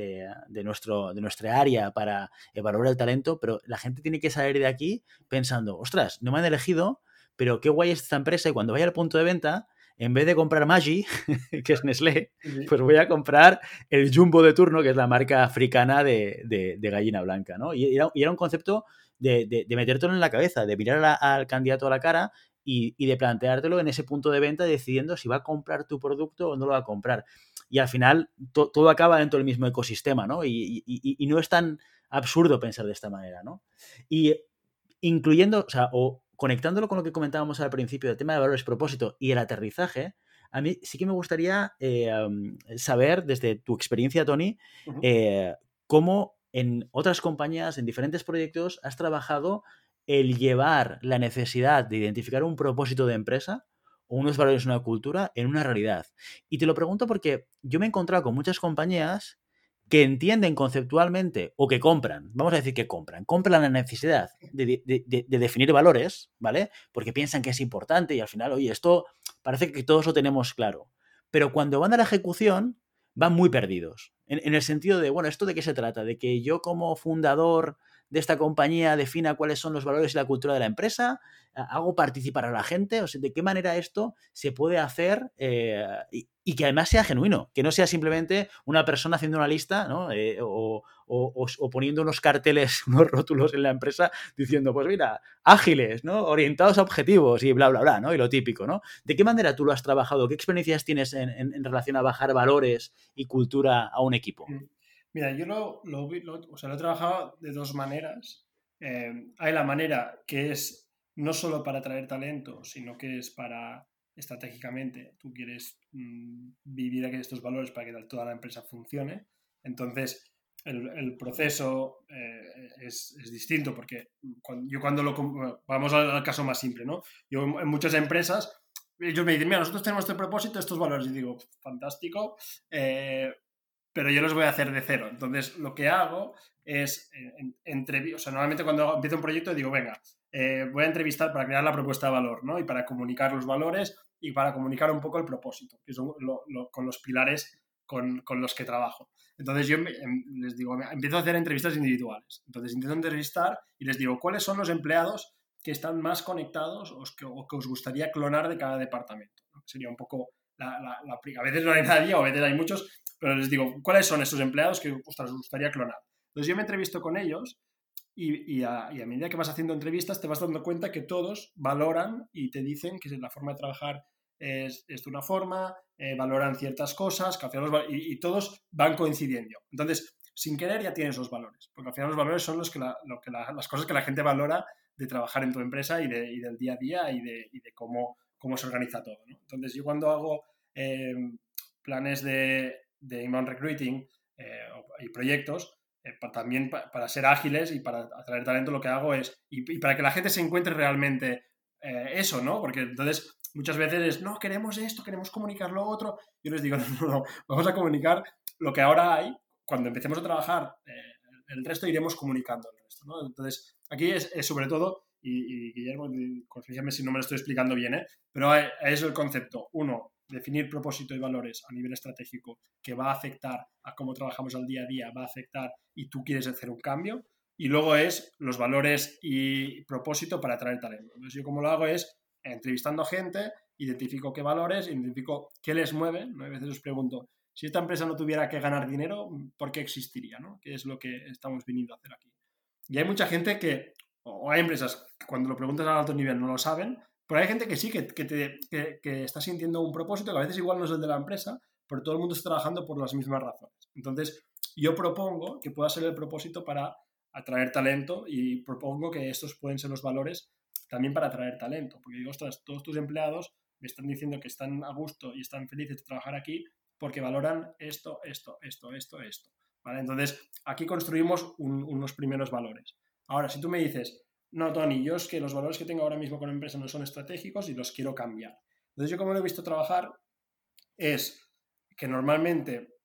nuestro, de nuestra área para evaluar el talento, pero la gente tiene que salir de aquí pensando, ostras, no me han elegido, pero qué guay es esta empresa y cuando vaya al punto de venta, en vez de comprar Maggi, que es Nestlé, pues voy a comprar el Jumbo de turno, que es la marca africana de, gallina blanca, ¿no? Y era, un concepto de, metértelo en la cabeza, de mirar al candidato a la cara y, de planteártelo en ese punto de venta decidiendo si va a comprar tu producto o no lo va a comprar. Y al final todo acaba dentro del mismo ecosistema, ¿no? Y, no es tan absurdo pensar de esta manera, ¿no? Y incluyendo, o sea, o conectándolo con lo que comentábamos al principio, el tema de valores propósito y el aterrizaje, a mí sí que me gustaría eh, saber, desde tu experiencia, Tony, eh, cómo en otras compañías, en diferentes proyectos, has trabajado el llevar la necesidad de identificar un propósito de empresa o unos valores, una cultura en una realidad. Y te lo pregunto porque yo me he encontrado con muchas compañías que entienden conceptualmente o que compran, vamos a decir que compran, compran la necesidad de, definir valores, ¿vale? Porque piensan que es importante y al final, oye, esto parece que todos lo tenemos claro. Pero cuando van a la ejecución, van muy perdidos. En, el sentido de, bueno, ¿esto de qué se trata? De que yo como fundador de esta compañía defina cuáles son los valores y la cultura de la empresa, hago participar a la gente, o sea, de qué manera esto se puede hacer eh, y, que además sea genuino, que no sea simplemente una persona haciendo una lista ¿no? Eh, o, poniendo unos carteles, unos rótulos en la empresa diciendo, pues mira, ágiles, ¿no? orientados a objetivos y bla, bla, bla, ¿no? y lo típico. ¿no? ¿De qué manera tú lo has trabajado? ¿Qué experiencias tienes en, en relación a bajar valores y cultura a un equipo? Mm. Mira, yo lo, lo, o sea, lo he trabajado de dos maneras. Eh, hay la manera que es no solo para atraer talento, sino que es para estratégicamente, tú quieres mm, vivir aquí estos valores para que toda la empresa funcione. Entonces, el, proceso eh, es, es, distinto porque yo cuando lo... Vamos al, caso más simple, ¿no? Yo en muchas empresas, ellos me dicen, mira, nosotros tenemos este propósito, estos valores. Y digo, fantástico. Eh, pero yo los voy a hacer de cero. Entonces, lo que hago es, entre, o sea, normalmente cuando empiezo un proyecto digo, venga, eh, voy a entrevistar para crear la propuesta de valor, ¿no? Y para comunicar los valores y para comunicar un poco el propósito, que son con los pilares con, con, los que trabajo. Entonces yo em, les digo, empiezo a hacer entrevistas individuales. Entonces intento entrevistar y les digo, ¿cuáles son los empleados que están más conectados o que, os gustaría clonar de cada departamento? Sería un poco la, la, la, a veces no hay nadie o a veces hay muchos, pero les digo, ¿cuáles son esos empleados que os gustaría clonar? Entonces yo me entrevisto con ellos y, a, medida que vas haciendo entrevistas te vas dando cuenta que todos valoran y te dicen que la forma de trabajar es, de una forma, eh, valoran ciertas cosas, que y, todos van coincidiendo. Entonces, sin querer ya tienes los valores, porque al final los valores son los que, las cosas que la gente valora de trabajar en tu empresa y, de, del día a día y de, de cómo, cómo, se organiza todo. Entonces, yo cuando hago eh, planes de, de inbound recruiting eh, y proyectos, eh, también para ser ágiles y para atraer talento, lo que hago es, y, para que la gente se encuentre realmente eh, eso, ¿no? Porque entonces muchas veces es, no, queremos esto, queremos comunicar lo otro. Yo les digo, no, no, vamos a comunicar lo que ahora hay. Cuando empecemos a trabajar, el resto iremos comunicando el resto, ¿no? Entonces, aquí es, sobre todo, y, y Guillermo, corrígeme si no me lo estoy explicando bien, ¿eh? Pero es el concepto. Uno, definir propósito y valores a nivel estratégico que va a afectar a cómo trabajamos al día a día, va a afectar y tú quieres hacer un cambio. Y luego es los valores y propósito para atraer talento. Entonces yo como lo hago es entrevistando gente, identifico qué valores, identifico qué les mueve. ¿no? A veces os pregunto, si esta empresa no tuviera que ganar dinero, ¿por qué existiría? ¿no? ¿Qué es lo que estamos viniendo a hacer aquí? Y hay mucha gente que, o hay empresas que cuando lo preguntas a alto nivel no lo saben, pero hay gente que sí, que, te, que, está sintiendo un propósito, que a veces igual no es el de la empresa, pero todo el mundo está trabajando por las mismas razones. Entonces, yo propongo que pueda ser el propósito para atraer talento y propongo que estos pueden ser los valores también para atraer talento. Porque digo, ostras, todos tus empleados me están diciendo que están a gusto y están felices de trabajar aquí porque valoran esto, esto, esto, esto, esto. ¿Vale? Entonces, aquí construimos unos primeros valores. Ahora, si tú me dices, no, Tony, yo es que los valores que tengo ahora mismo con la empresa no son estratégicos y los quiero cambiar. Entonces, yo como lo he visto trabajar es que normalmente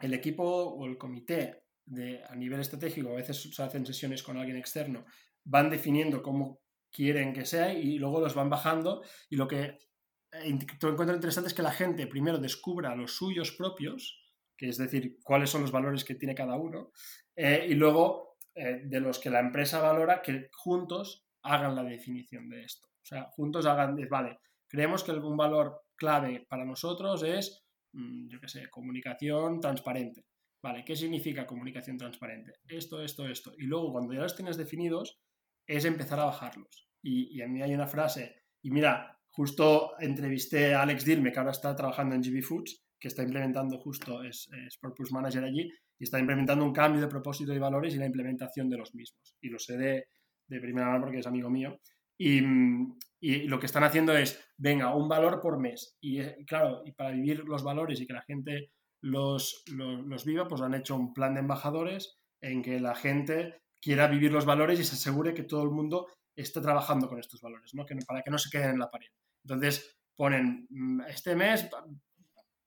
el equipo o el comité a nivel estratégico, a veces se hacen sesiones con alguien externo, van definiendo cómo quieren que sea y luego los van bajando y lo que encuentro interesante es que la gente primero descubra los suyos propios, que es decir, cuáles son los valores que tiene cada uno, eh, y luego eh, de los que la empresa valora que juntos hagan la definición de esto. O sea, juntos hagan, vale, creemos que un valor clave para nosotros es, mm, yo qué sé, comunicación transparente. Vale, ¿qué significa comunicación transparente? Esto, esto, esto. Y luego, cuando ya los tienes definidos, es empezar a bajarlos. Y, y a mí hay una frase, y mira, justo entrevisté a Alex Dilme, que ahora está trabajando en GB Foods, que está implementando justo, es, es Purpose Manager allí, y está implementando un cambio de propósito y valores y la implementación de los mismos. Y lo sé de, de primera mano porque es amigo mío. Y, y, lo que están haciendo es, venga, un valor por mes. Y claro, y para vivir los valores y que la gente los, los, viva, pues han hecho un plan de embajadores en que la gente quiera vivir los valores y se asegure que todo el mundo esté trabajando con estos valores, ¿no? que, para que no se queden en la pared. Entonces ponen, mm, este mes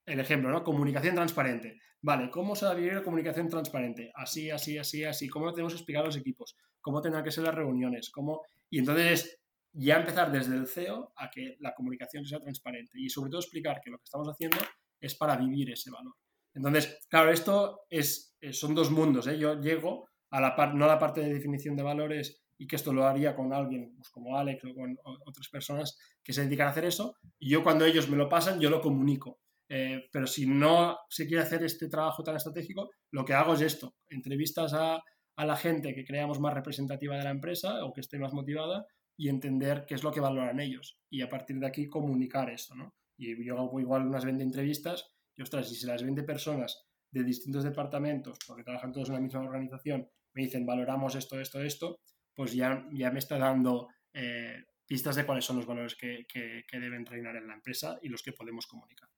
el ejemplo, ¿no? Comunicación transparente. Vale, ¿cómo se va a vivir la comunicación transparente? Así, así, así, así. ¿Cómo lo tenemos que explicar a los equipos? ¿Cómo tendrán que ser las reuniones? ¿Cómo... Y entonces ya empezar desde el CEO a que la comunicación sea transparente y sobre todo explicar que lo que estamos haciendo es para vivir ese valor. Entonces, claro, esto es, son dos mundos. ¿eh? Yo llego a la parte, no a la parte de definición de valores y que esto lo haría con alguien pues como Alex o con otras personas que se dedican a hacer eso. Y yo cuando ellos me lo pasan, yo lo comunico. Eh, pero si no se quiere hacer este trabajo tan estratégico, lo que hago es esto, entrevistas a, la gente que creamos más representativa de la empresa o que esté más motivada y entender qué es lo que valoran ellos. Y a partir de aquí comunicar esto, ¿no? Y yo hago igual unas 20 entrevistas y ostras, si las 20 personas de distintos departamentos, porque trabajan todos en la misma organización, me dicen valoramos esto, esto, esto, pues ya, ya me está dando eh, pistas de cuáles son los valores que, que deben reinar en la empresa y los que podemos comunicar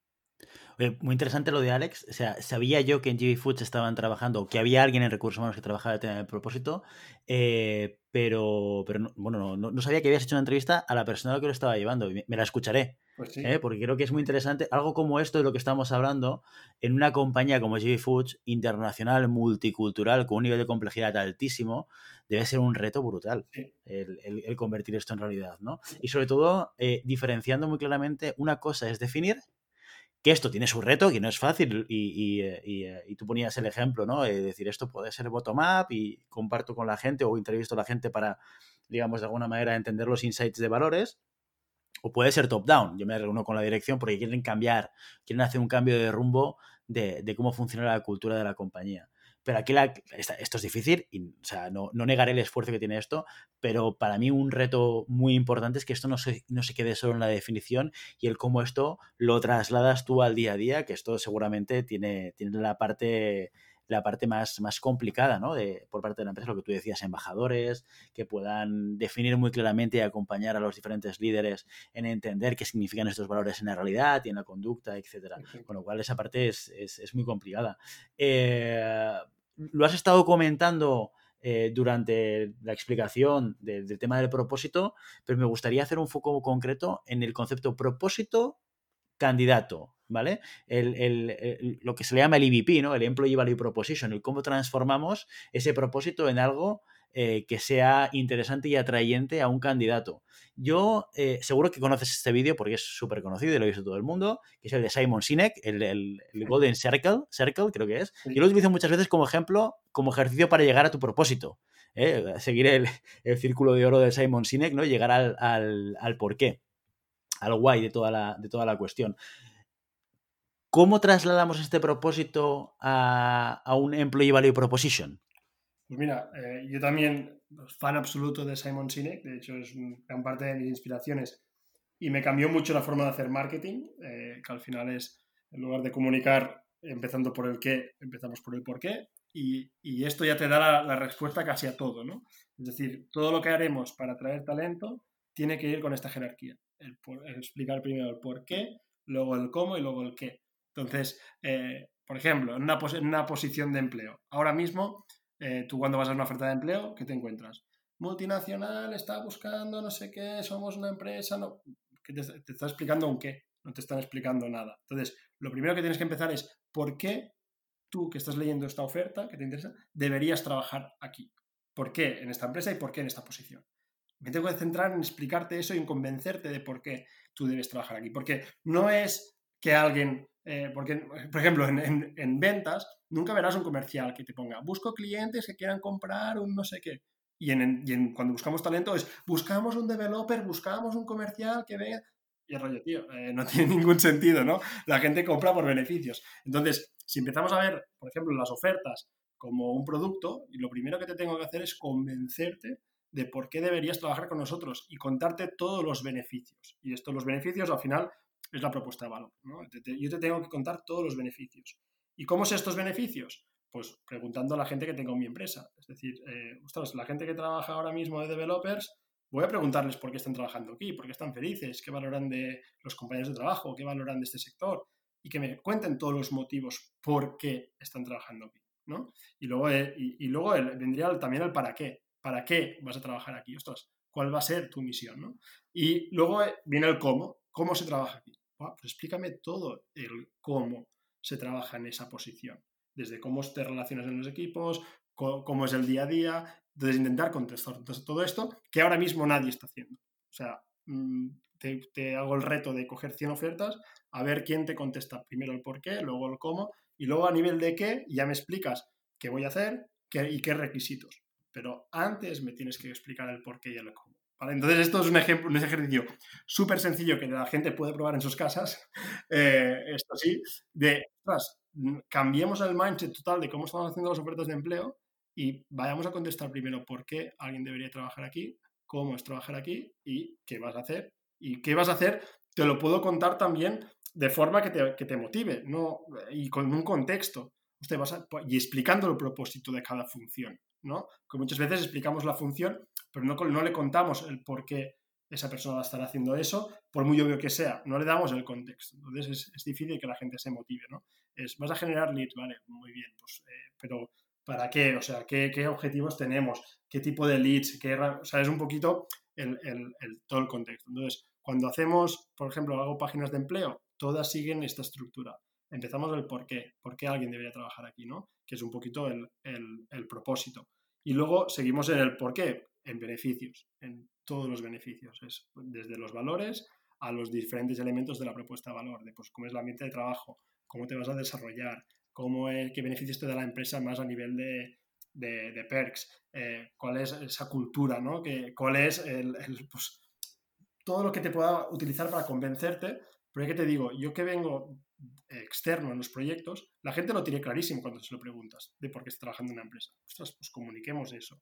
muy interesante lo de Alex. O sea, sabía yo que en GB Foods estaban trabajando, que había alguien en recursos humanos que trabajaba el tema propósito, eh, pero, pero no, bueno, no, sabía que habías hecho una entrevista a la persona que lo estaba llevando. Me, la escucharé, pues ¿eh? porque creo que es muy interesante. Algo como esto de lo que estamos hablando en una compañía como GB Foods, internacional, multicultural, con un nivel de complejidad altísimo, debe ser un reto brutal el, convertir esto en realidad, ¿no? Y sobre todo, eh, diferenciando muy claramente, una cosa es definir que esto tiene su reto, que no es fácil, y, eh, eh, y, tú ponías el ejemplo, ¿no? Es decir, esto puede ser bottom-up y comparto con la gente o entrevisto a la gente para, digamos, de alguna manera entender los insights de valores, o puede ser top-down. Yo me reúno con la dirección porque quieren cambiar, quieren hacer un cambio de rumbo de, de cómo funciona la cultura de la compañía. Pero aquí esto es difícil, y, o sea, no, negaré el esfuerzo que tiene esto, pero para mí un reto muy importante es que esto no se, no se quede solo en la definición y el cómo esto lo trasladas tú al día a día, que esto seguramente tiene, tiene la parte la parte más, más complicada, ¿no? De, por parte de la empresa, lo que tú decías, embajadores, que puedan definir muy claramente y acompañar a los diferentes líderes en entender qué significan estos valores en la realidad y en la conducta, etcétera. Con lo cual, esa parte es, muy complicada. Eh, lo has estado comentando eh, durante la explicación del tema del propósito, pero me gustaría hacer un foco concreto en el concepto propósito candidato, ¿vale? El, lo que se le llama el EVP, ¿no? El Employee Value Proposition, el cómo transformamos ese propósito en algo eh, que sea interesante y atrayente a un candidato. Yo eh, seguro que conoces este vídeo porque es súper conocido y lo ha visto todo el mundo, que es el de Simon Sinek, el, Golden Circle, Circle creo que es. Yo lo utilizo muchas veces como ejemplo, como ejercicio para llegar a tu propósito. ¿eh? Seguir el, círculo de oro de Simon Sinek, ¿no? Llegar al, al, al porqué al guay de toda la, de toda la cuestión. ¿Cómo trasladamos este propósito a, un Employee Value Proposition? Pues mira, eh, yo también fan absoluto de Simon Sinek, de hecho es gran parte de mis inspiraciones y me cambió mucho la forma de hacer marketing, eh, que al final es, en lugar de comunicar empezando por el qué, empezamos por el por qué y, esto ya te da la, la, respuesta casi a todo, ¿no? Es decir, todo lo que haremos para atraer talento tiene que ir con esta jerarquía explicar primero el por qué, luego el cómo y luego el qué. Entonces, eh, por ejemplo, en una, una, posición de empleo. Ahora mismo, eh, tú cuando vas a una oferta de empleo, ¿qué te encuentras? Multinacional, está buscando no sé qué, somos una empresa, no. te, te está explicando un qué, no te están explicando nada. Entonces, lo primero que tienes que empezar es por qué tú que estás leyendo esta oferta, que te interesa, deberías trabajar aquí. ¿Por qué en esta empresa y por qué en esta posición? me tengo que centrar en explicarte eso y en convencerte de por qué tú debes trabajar aquí. Porque no es que alguien, eh, porque, por ejemplo, en, ventas, nunca verás un comercial que te ponga, busco clientes que quieran comprar un no sé qué. Y, en, cuando buscamos talento es, buscamos un developer, buscamos un comercial que venga. Y el rollo, tío, eh, no tiene ningún sentido, ¿no? La gente compra por beneficios. Entonces, si empezamos a ver, por ejemplo, las ofertas como un producto, y lo primero que te tengo que hacer es convencerte de por qué deberías trabajar con nosotros y contarte todos los beneficios. Y esto, los beneficios, al final, es la propuesta de valor. Yo te tengo que contar todos los beneficios. ¿Y cómo son estos beneficios? Pues preguntando a la gente que tengo en mi empresa. Es decir, eh, la gente que trabaja ahora mismo de developers, voy a preguntarles por qué están trabajando aquí, por qué están felices, qué valoran de los compañeros de trabajo, qué valoran de este sector y que me cuenten todos los motivos por qué están trabajando aquí. ¿no? Y luego, eh, y, luego vendría también el para qué. ¿Para qué vas a trabajar aquí? Ostras, ¿cuál va a ser tu misión? ¿no? Y luego eh, viene el cómo. ¿Cómo se trabaja aquí? Pues explícame todo el cómo se trabaja en esa posición. Desde cómo te relacionas en los equipos, cómo, es el día a día. Entonces, intentar contestar todo esto que ahora mismo nadie está haciendo. O sea, mm, te, hago el reto de coger 100 ofertas, a ver quién te contesta primero el por qué, luego el cómo, y luego a nivel de qué, ya me explicas qué voy a hacer y qué requisitos pero antes me tienes que explicar el por qué y el cómo. Entonces, esto es un ejemplo, un ejercicio súper sencillo que la gente puede probar en sus casas, eh, esto sí, de, ostras, cambiemos el mindset total de cómo estamos haciendo las ofertas de empleo y vayamos a contestar primero por qué alguien debería trabajar aquí, cómo es trabajar aquí y qué vas a hacer. Y qué vas a hacer, te lo puedo contar también de forma que te, que te motive no, y con un contexto. Usted vas y explicando el propósito de cada función. ¿no? Que muchas veces explicamos la función, pero no, no le contamos el por qué esa persona va a estar haciendo eso, por muy obvio que sea, no le damos el contexto. Entonces es, difícil que la gente se motive, ¿no? Es, vas a generar leads, vale, muy bien, pues, eh, pero ¿para qué? O sea, ¿qué, ¿qué, objetivos tenemos? ¿Qué tipo de leads? Qué, o sea, es un poquito el, el, todo el contexto. Entonces, cuando hacemos, por ejemplo, hago páginas de empleo, todas siguen esta estructura. Empezamos el por qué, por qué alguien debería trabajar aquí, ¿no? Que es un poquito el, el propósito. Y luego seguimos en el por qué, en beneficios, en todos los beneficios. Es desde los valores a los diferentes elementos de la propuesta de valor, de pues, cómo es el ambiente de trabajo, cómo te vas a desarrollar, cómo es, qué beneficios te da la empresa más a nivel de, de, perks, eh, cuál es esa cultura, ¿no? Que, cuál es el, pues, todo lo que te pueda utilizar para convencerte, Porque te digo, yo que vengo externo en los proyectos, la gente lo tiene clarísimo cuando se lo preguntas de por qué está trabajando en una empresa. Ostras, pues comuniquemos eso.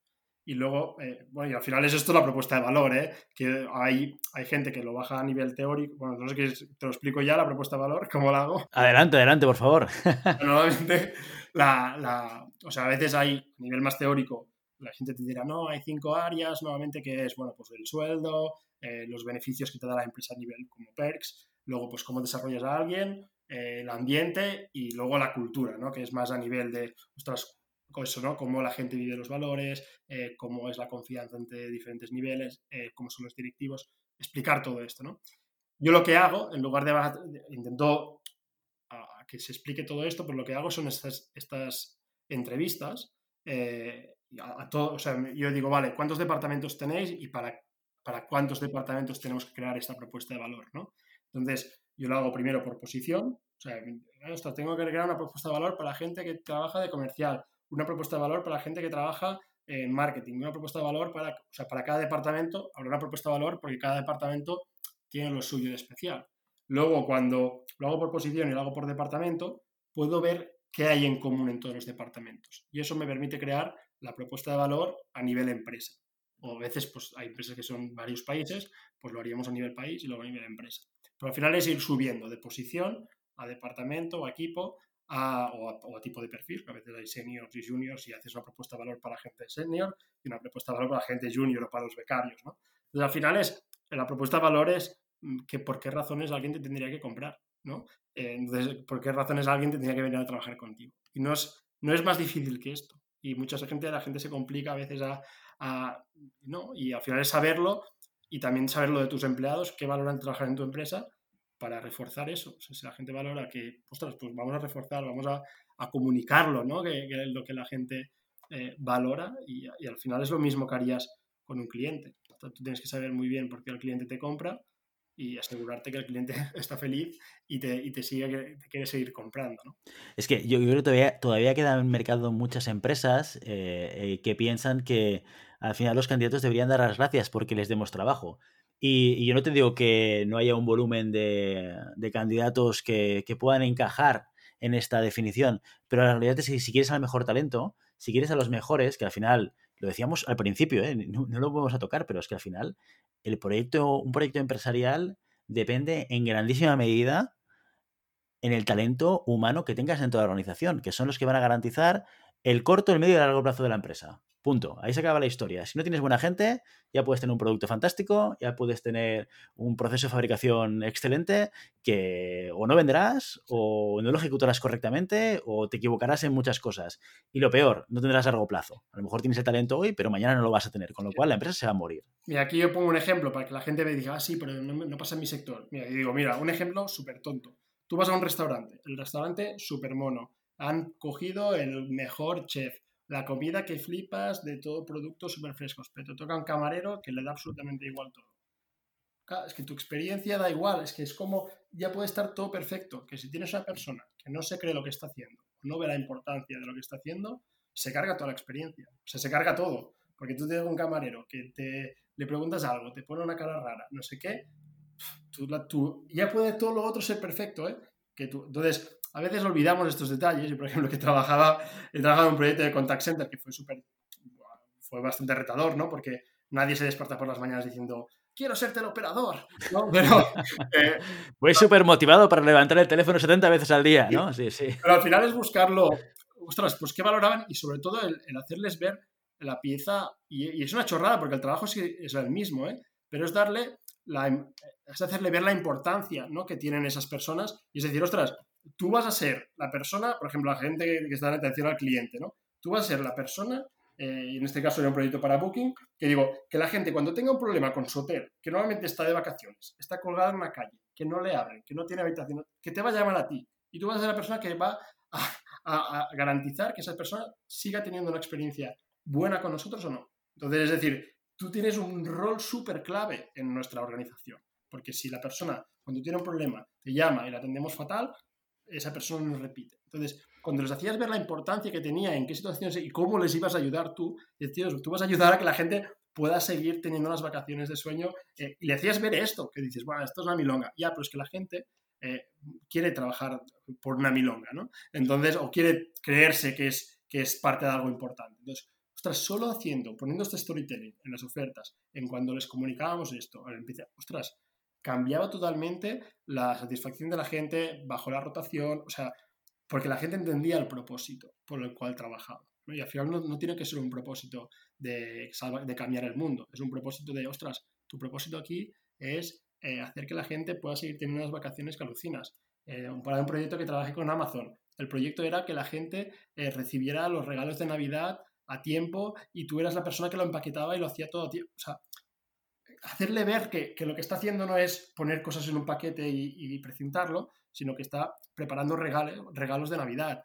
Y luego, eh, bueno, y al final es esto la propuesta de valor, ¿eh? que hay, hay gente que lo baja a nivel teórico. Bueno, no sé que te lo explico ya, la propuesta de valor, cómo la hago. Adelante, adelante, por favor. Normalmente, la, la, o sea, a veces hay, a nivel más teórico, la gente te dirá, no, hay cinco áreas, nuevamente, que es, bueno, pues el sueldo, eh, los beneficios que te da la empresa a nivel como perks, luego, pues cómo desarrollas a alguien, eh, el ambiente y luego la cultura, ¿no? Que es más a nivel de, ostras, eso, ¿no? Cómo la gente vive los valores, eh, cómo es la confianza entre diferentes niveles, cómo son los directivos, explicar todo esto, ¿no? Yo lo que hago, en lugar de, intento a, que se explique todo esto, pues lo que hago son estas, estas entrevistas a, o sea, yo digo, vale, ¿cuántos departamentos tenéis y para, para cuántos departamentos tenemos que crear esta propuesta de valor, ¿no? Entonces, yo lo hago primero por posición, o sea, tengo que crear una propuesta de valor para la gente que trabaja de comercial, una propuesta de valor para la gente que trabaja en marketing, una propuesta de valor para, o sea, para cada departamento, habrá una propuesta de valor porque cada departamento tiene lo suyo de especial. Luego, cuando lo hago por posición y lo hago por departamento, puedo ver qué hay en común en todos los departamentos. Y eso me permite crear la propuesta de valor a nivel empresa. O a veces pues, hay empresas que son varios países, pues lo haríamos a nivel país y luego a nivel empresa. Pero al final es ir subiendo de posición a departamento o equipo a, o, a, tipo de perfil, a veces hay seniors y juniors y haces una propuesta de valor para gente senior y una propuesta de valor para gente junior o para los becarios. ¿no? Entonces al final es, la propuesta de valor es mm, que por qué razones alguien te tendría que comprar. ¿no? Eh, entonces, ¿por qué razones alguien tendría que venir a trabajar contigo? Y no es, no es más difícil que esto y mucha gente, la gente se complica a veces a, ¿no? Y al final es saberlo y también saberlo de tus empleados, qué valoran trabajar en tu empresa para reforzar eso. O sea, si la gente valora que, ostras, pues vamos a reforzar, vamos a, comunicarlo, ¿no? Que, es lo que la gente eh, valora y, y, al final es lo mismo que harías con un cliente. tú tienes que saber muy bien por qué el cliente te compra y asegurarte que el cliente está feliz y te, y te sigue, te quiere seguir comprando. ¿no? Es que yo, creo que todavía, todavía quedan en el mercado muchas empresas eh, eh, que piensan que al final los candidatos deberían dar las gracias porque les demos trabajo. Y, yo no te digo que no haya un volumen de, de candidatos que, que, puedan encajar en esta definición, pero la realidad es que si quieres al mejor talento, si quieres a los mejores, que al final, lo decíamos al principio, ¿eh? no, no, lo podemos a tocar, pero es que al final el proyecto, un proyecto empresarial depende en grandísima medida en el talento humano que tengas dentro de la organización, que son los que van a garantizar el corto, el medio y el largo plazo de la empresa. Punto. Ahí se acaba la historia. Si no tienes buena gente, ya puedes tener un producto fantástico, ya puedes tener un proceso de fabricación excelente que o no venderás, o no lo ejecutarás correctamente, o te equivocarás en muchas cosas. Y lo peor, no tendrás largo plazo. A lo mejor tienes el talento hoy, pero mañana no lo vas a tener, con lo cual la empresa se va a morir. Mira, aquí yo pongo un ejemplo para que la gente me diga, ah, sí, pero no, pasa en mi sector. Mira, y digo, mira, un ejemplo súper tonto. Tú vas a un restaurante, el restaurante súper mono. Han cogido el mejor chef la comida que flipas de todo productos súper frescos, pero te toca un camarero que le da absolutamente igual todo. es que tu experiencia da igual, es que es como ya puede estar todo perfecto, que si tienes una persona que no se cree lo que está haciendo, no ve la importancia de lo que está haciendo, se carga toda la experiencia, o sea, se carga todo, porque tú tienes un camarero que te le preguntas algo, te pone una cara rara, no sé qué, tú, ya puede todo lo otro ser perfecto, ¿eh? Entonces, a veces olvidamos estos detalles. Yo, por ejemplo, que trabajaba, he trabajado en un proyecto de contact center que fue súper, fue bastante retador, ¿no? Porque nadie se despierta por las mañanas diciendo, quiero ser teleoperador, ¿no? Pero... Eh, Voy súper motivado para levantar el teléfono 70 veces al día, ¿no? Sí, sí. Pero al final es buscarlo, ostras, pues qué valoraban y sobre todo el, hacerles ver la pieza, y, es una chorrada porque el trabajo sí es el mismo, ¿eh? Pero es darle la, es hacerle ver la importancia ¿no? que tienen esas personas y es decir, ostras, tú vas a ser la persona, por ejemplo, la gente que, está en atención al cliente, ¿no? Tú vas a ser la persona, eh, y en este caso era un proyecto para Booking, que digo, que la gente cuando tenga un problema con su hotel, que normalmente está de vacaciones, está colgada en una calle, que no le abren, que no tiene habitación, que te va a llamar a ti. Y tú vas a ser la persona que va a, a garantizar que esa persona siga teniendo una experiencia buena con nosotros o no. Entonces, es decir, tú tienes un rol súper clave en nuestra organización. Porque si la persona, cuando tiene un problema, te llama y la atendemos fatal, esa persona no repite. Entonces, cuando les hacías ver la importancia que tenía, en qué situaciones y cómo les ibas a ayudar tú, decías, tú vas a ayudar a que la gente pueda seguir teniendo las vacaciones de sueño eh, y le hacías ver esto, que dices, bueno, esto es una milonga. Ya, pero es que la gente eh, quiere trabajar por una milonga, ¿no? Entonces, o quiere creerse que es, que es parte de algo importante. Entonces, ostras, solo haciendo, poniendo este storytelling en las ofertas, en cuando les comunicábamos esto, ostras, cambiaba totalmente la satisfacción de la gente bajo la rotación, o sea, porque la gente entendía el propósito por el cual trabajaba. Y al final no, tiene que ser un propósito de, cambiar el mundo, es un propósito de, ostras, tu propósito aquí es eh, hacer que la gente pueda seguir teniendo unas vacaciones que alucinas. Eh, para un proyecto que trabajé con Amazon, el proyecto era que la gente eh, recibiera los regalos de Navidad a tiempo y tú eras la persona que lo empaquetaba y lo hacía todo a tiempo. Hacerle ver que, lo que está haciendo no es poner cosas en un paquete y, precintarlo, sino que está preparando regalos, regalos de Navidad.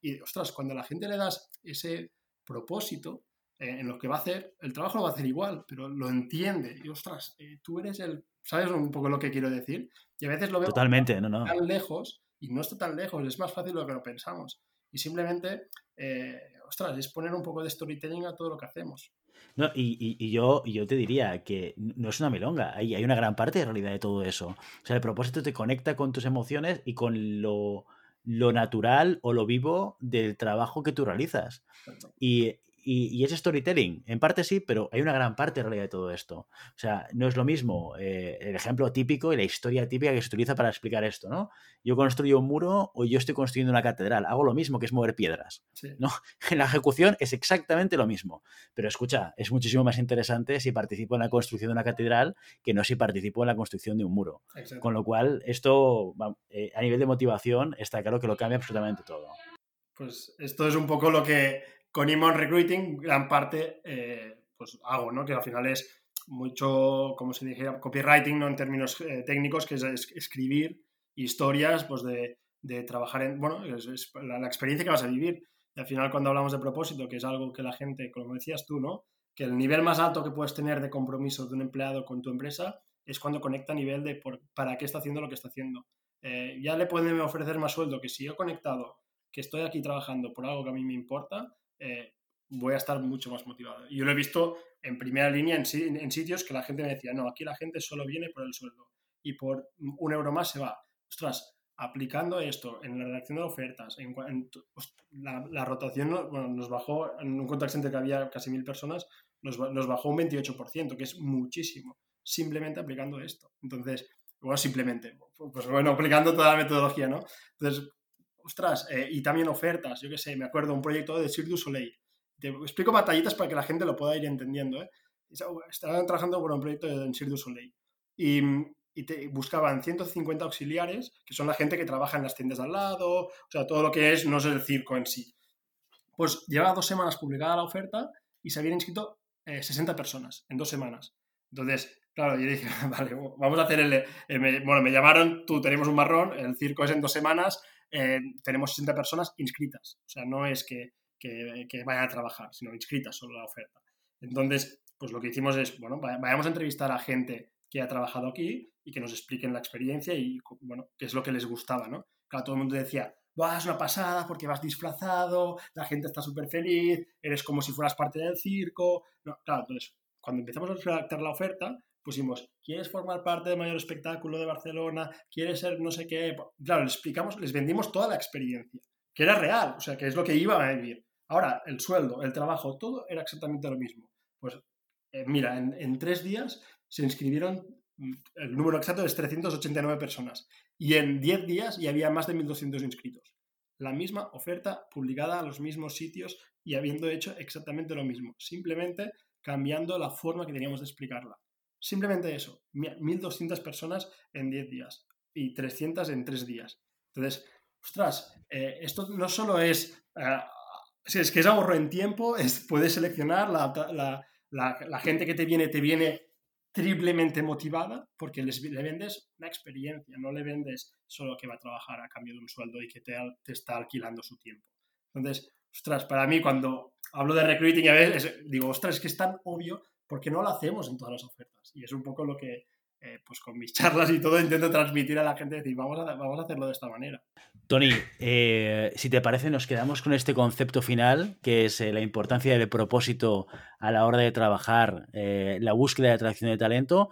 Y, ostras, cuando a la gente le das ese propósito eh, en lo que va a hacer, el trabajo lo va a hacer igual, pero lo entiende. Y ostras, eh, tú eres el. ¿Sabes un poco lo que quiero decir? Y a veces lo veo Totalmente, no, no. tan lejos y no está tan lejos, es más fácil de lo que lo pensamos. Y simplemente, eh, ostras, es poner un poco de storytelling a todo lo que hacemos. No, y, yo, yo te diría que no es una milonga, hay, hay una gran parte de realidad de todo eso. O sea, el propósito te conecta con tus emociones y con lo, lo natural o lo vivo del trabajo que tú realizas. Y, y, es storytelling. En parte sí, pero hay una gran parte en realidad de todo esto. O sea, no es lo mismo eh, el ejemplo típico y la historia típica que se utiliza para explicar esto, ¿no? Yo construyo un muro o yo estoy construyendo una catedral. Hago lo mismo que es mover piedras. ¿no? En la ejecución es exactamente lo mismo. Pero escucha, es muchísimo más interesante si participo en la construcción de una catedral que no si participo en la construcción de un muro. Con lo cual, esto eh, a nivel de motivación está claro que lo cambia absolutamente todo. Pues esto es un poco lo que con Imon Recruiting gran parte eh, pues hago, ¿no? Que al final es mucho, como se dijera, copywriting, ¿no? En términos eh, técnicos, que es, escribir historias, pues de, de trabajar en, bueno, es, la, experiencia que vas a vivir. Y al final cuando hablamos de propósito, que es algo que la gente, como decías tú, ¿no? Que el nivel más alto que puedes tener de compromiso de un empleado con tu empresa es cuando conecta a nivel de por, para qué está haciendo lo que está haciendo. Eh, ya le pueden ofrecer más sueldo que si yo he conectado, que estoy aquí trabajando por algo que a mí me importa, eh, voy a estar mucho más motivado. Yo lo he visto en primera línea en, sitios que la gente me decía, no, aquí la gente solo viene por el sueldo y por un euro más se va. Ostras, aplicando esto en la redacción de ofertas, la, rotación nos bajó, en un contact center que había casi mil personas, nos, nos, bajó un 28%, que es muchísimo, simplemente aplicando esto. Entonces, bueno, simplemente, pues bueno, aplicando toda la metodología, ¿no? Entonces, ostras, eh, y también ofertas, yo qué sé, me acuerdo un proyecto de Cirque du Soleil. Te explico batallitas para que la gente lo pueda ir entendiendo. ¿eh? Estaban trabajando por un proyecto de Cirque du Soleil y, y te buscaban 150 auxiliares, que son la gente que trabaja en las tiendas de al lado, o sea, todo lo que es, no es el circo en sí. Pues llevaba dos semanas publicada la oferta y se habían inscrito 60 eh, personas en dos semanas. Entonces, claro, yo dije, vale, vamos a hacer el... bueno, me llamaron, tú tenemos un marrón, el circo es en dos semanas, eh, tenemos 60 personas inscritas. O sea, no es que, que, vayan a trabajar, sino inscritas solo la oferta. Entonces, pues lo que hicimos es, bueno, vayamos a entrevistar a gente que ha trabajado aquí y que nos expliquen la experiencia y, bueno, qué es lo que les gustaba, ¿no? Claro, todo el mundo decía, vas una pasada porque vas disfrazado, la gente está súper feliz, eres como si fueras parte del circo. No, claro, entonces, cuando empezamos a redactar la oferta, pusimos, ¿quieres formar parte del mayor espectáculo de Barcelona? ¿Quieres ser no sé qué? Claro, les explicamos, les vendimos toda la experiencia, que era real, o sea, que es lo que iba a vivir. Ahora, el sueldo, el trabajo, todo era exactamente lo mismo. Pues eh, mira, en, tres días se inscribieron, mm, el número exacto es 389 personas, y en 10 días ya había más de 1.200 inscritos. La misma oferta publicada a los mismos sitios y habiendo hecho exactamente lo mismo, simplemente cambiando la forma que teníamos de explicarla. Simplemente eso, 1.200 personas en 10 días y 300 en 3 días. Entonces, ostras, eh, esto no solo es, eh, si es que es ahorro en tiempo, es, puedes seleccionar, la, gente que te viene, te viene triplemente motivada porque les, le vendes una experiencia, no le vendes solo que va a trabajar a cambio de un sueldo y que te, te está alquilando su tiempo. Entonces, ostras, para mí cuando hablo de recruiting a veces digo, ostras, es que es tan obvio porque no lo hacemos en todas las ofertas. Y es un poco lo que, eh, pues con mis charlas y todo intento transmitir a la gente, decir, vamos a, vamos a hacerlo de esta manera. Tony, eh, si te parece, nos quedamos con este concepto final, que es la importancia del propósito a la hora de trabajar la búsqueda de atracción de talento.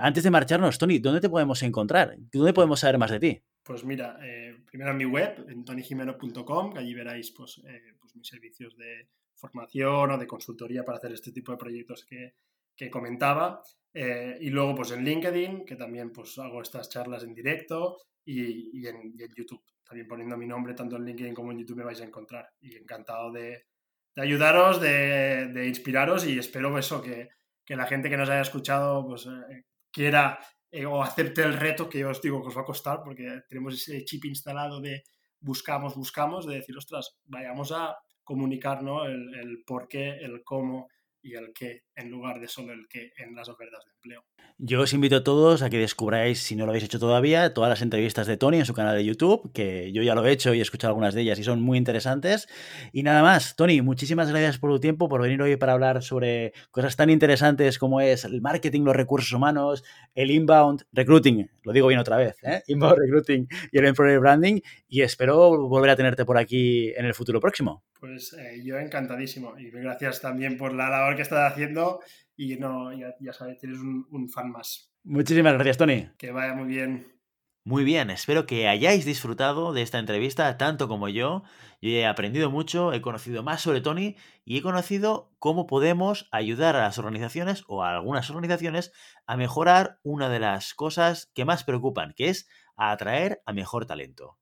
antes de marcharnos, Tony, ¿dónde te podemos encontrar? ¿Dónde podemos saber más de ti? Pues mira, primero en mi web, en tonyjimeno.com, que allí veráis pues, pues, mis servicios de formación o de consultoría para hacer este tipo de proyectos que, que comentaba. Eh, y luego pues en LinkedIn, que también pues hago estas charlas en directo y, y, en, YouTube. También poniendo mi nombre tanto en LinkedIn como en YouTube me vais a encontrar. Y encantado de, de ayudaros, de, de, inspiraros y espero eso, que, que, la gente que nos haya escuchado pues eh, quiera eh, o acepte el reto que yo os digo que os va a costar porque tenemos ese chip instalado de buscamos, buscamos, de decir, ostras, vayamos a comunicar el, el por qué, el cómo y el qué, en lugar de solo el qué en las ofertas de empleo. Yo os invito a todos a que descubráis, si no lo habéis hecho todavía, todas las entrevistas de Tony en su canal de YouTube, que yo ya lo he hecho y he escuchado algunas de ellas y son muy interesantes. Y nada más, Tony, muchísimas gracias por tu tiempo, por venir hoy para hablar sobre cosas tan interesantes como es el marketing, los recursos humanos, el inbound recruiting, lo digo bien otra vez, ¿eh? inbound recruiting y el employer branding. Y espero volver a tenerte por aquí en el futuro próximo. Pues eh, yo encantadísimo y gracias también por la labor que estás haciendo y no, ya, sabes, tienes un, fan más. Muchísimas gracias, Tony. Que vaya muy bien. Muy bien, espero que hayáis disfrutado de esta entrevista tanto como yo. Yo he aprendido mucho, he conocido más sobre Tony y he conocido cómo podemos ayudar a las organizaciones o a algunas organizaciones a mejorar una de las cosas que más preocupan, que es atraer a mejor talento.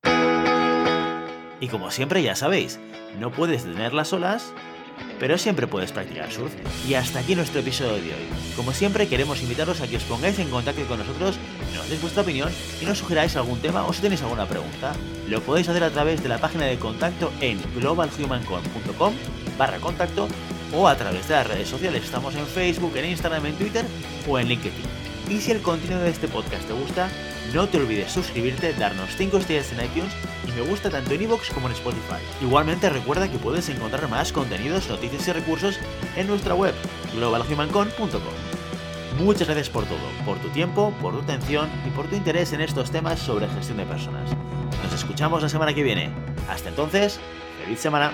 Y como siempre ya sabéis, no puedes tenerlas solas, pero siempre puedes practicar surf. Y hasta aquí nuestro episodio de hoy. Como siempre, queremos invitaros a que os pongáis en contacto con nosotros, nos deis vuestra opinión y nos sugeráis algún tema o si tenéis alguna pregunta. Lo podéis hacer a través de la página de contacto en globalhumancon.com barra contacto o a través de las redes sociales. Estamos en Facebook, en Instagram, en Twitter o en LinkedIn. Y si el contenido de este podcast te gusta, no te olvides suscribirte, darnos 5 estrellas en iTunes me gusta tanto en iVoox como en Spotify. Igualmente recuerda que puedes encontrar más contenidos, noticias y recursos en nuestra web globalhumancon.com. Muchas gracias por todo, por tu tiempo, por tu atención y por tu interés en estos temas sobre gestión de personas. Nos escuchamos la semana que viene. Hasta entonces, feliz semana.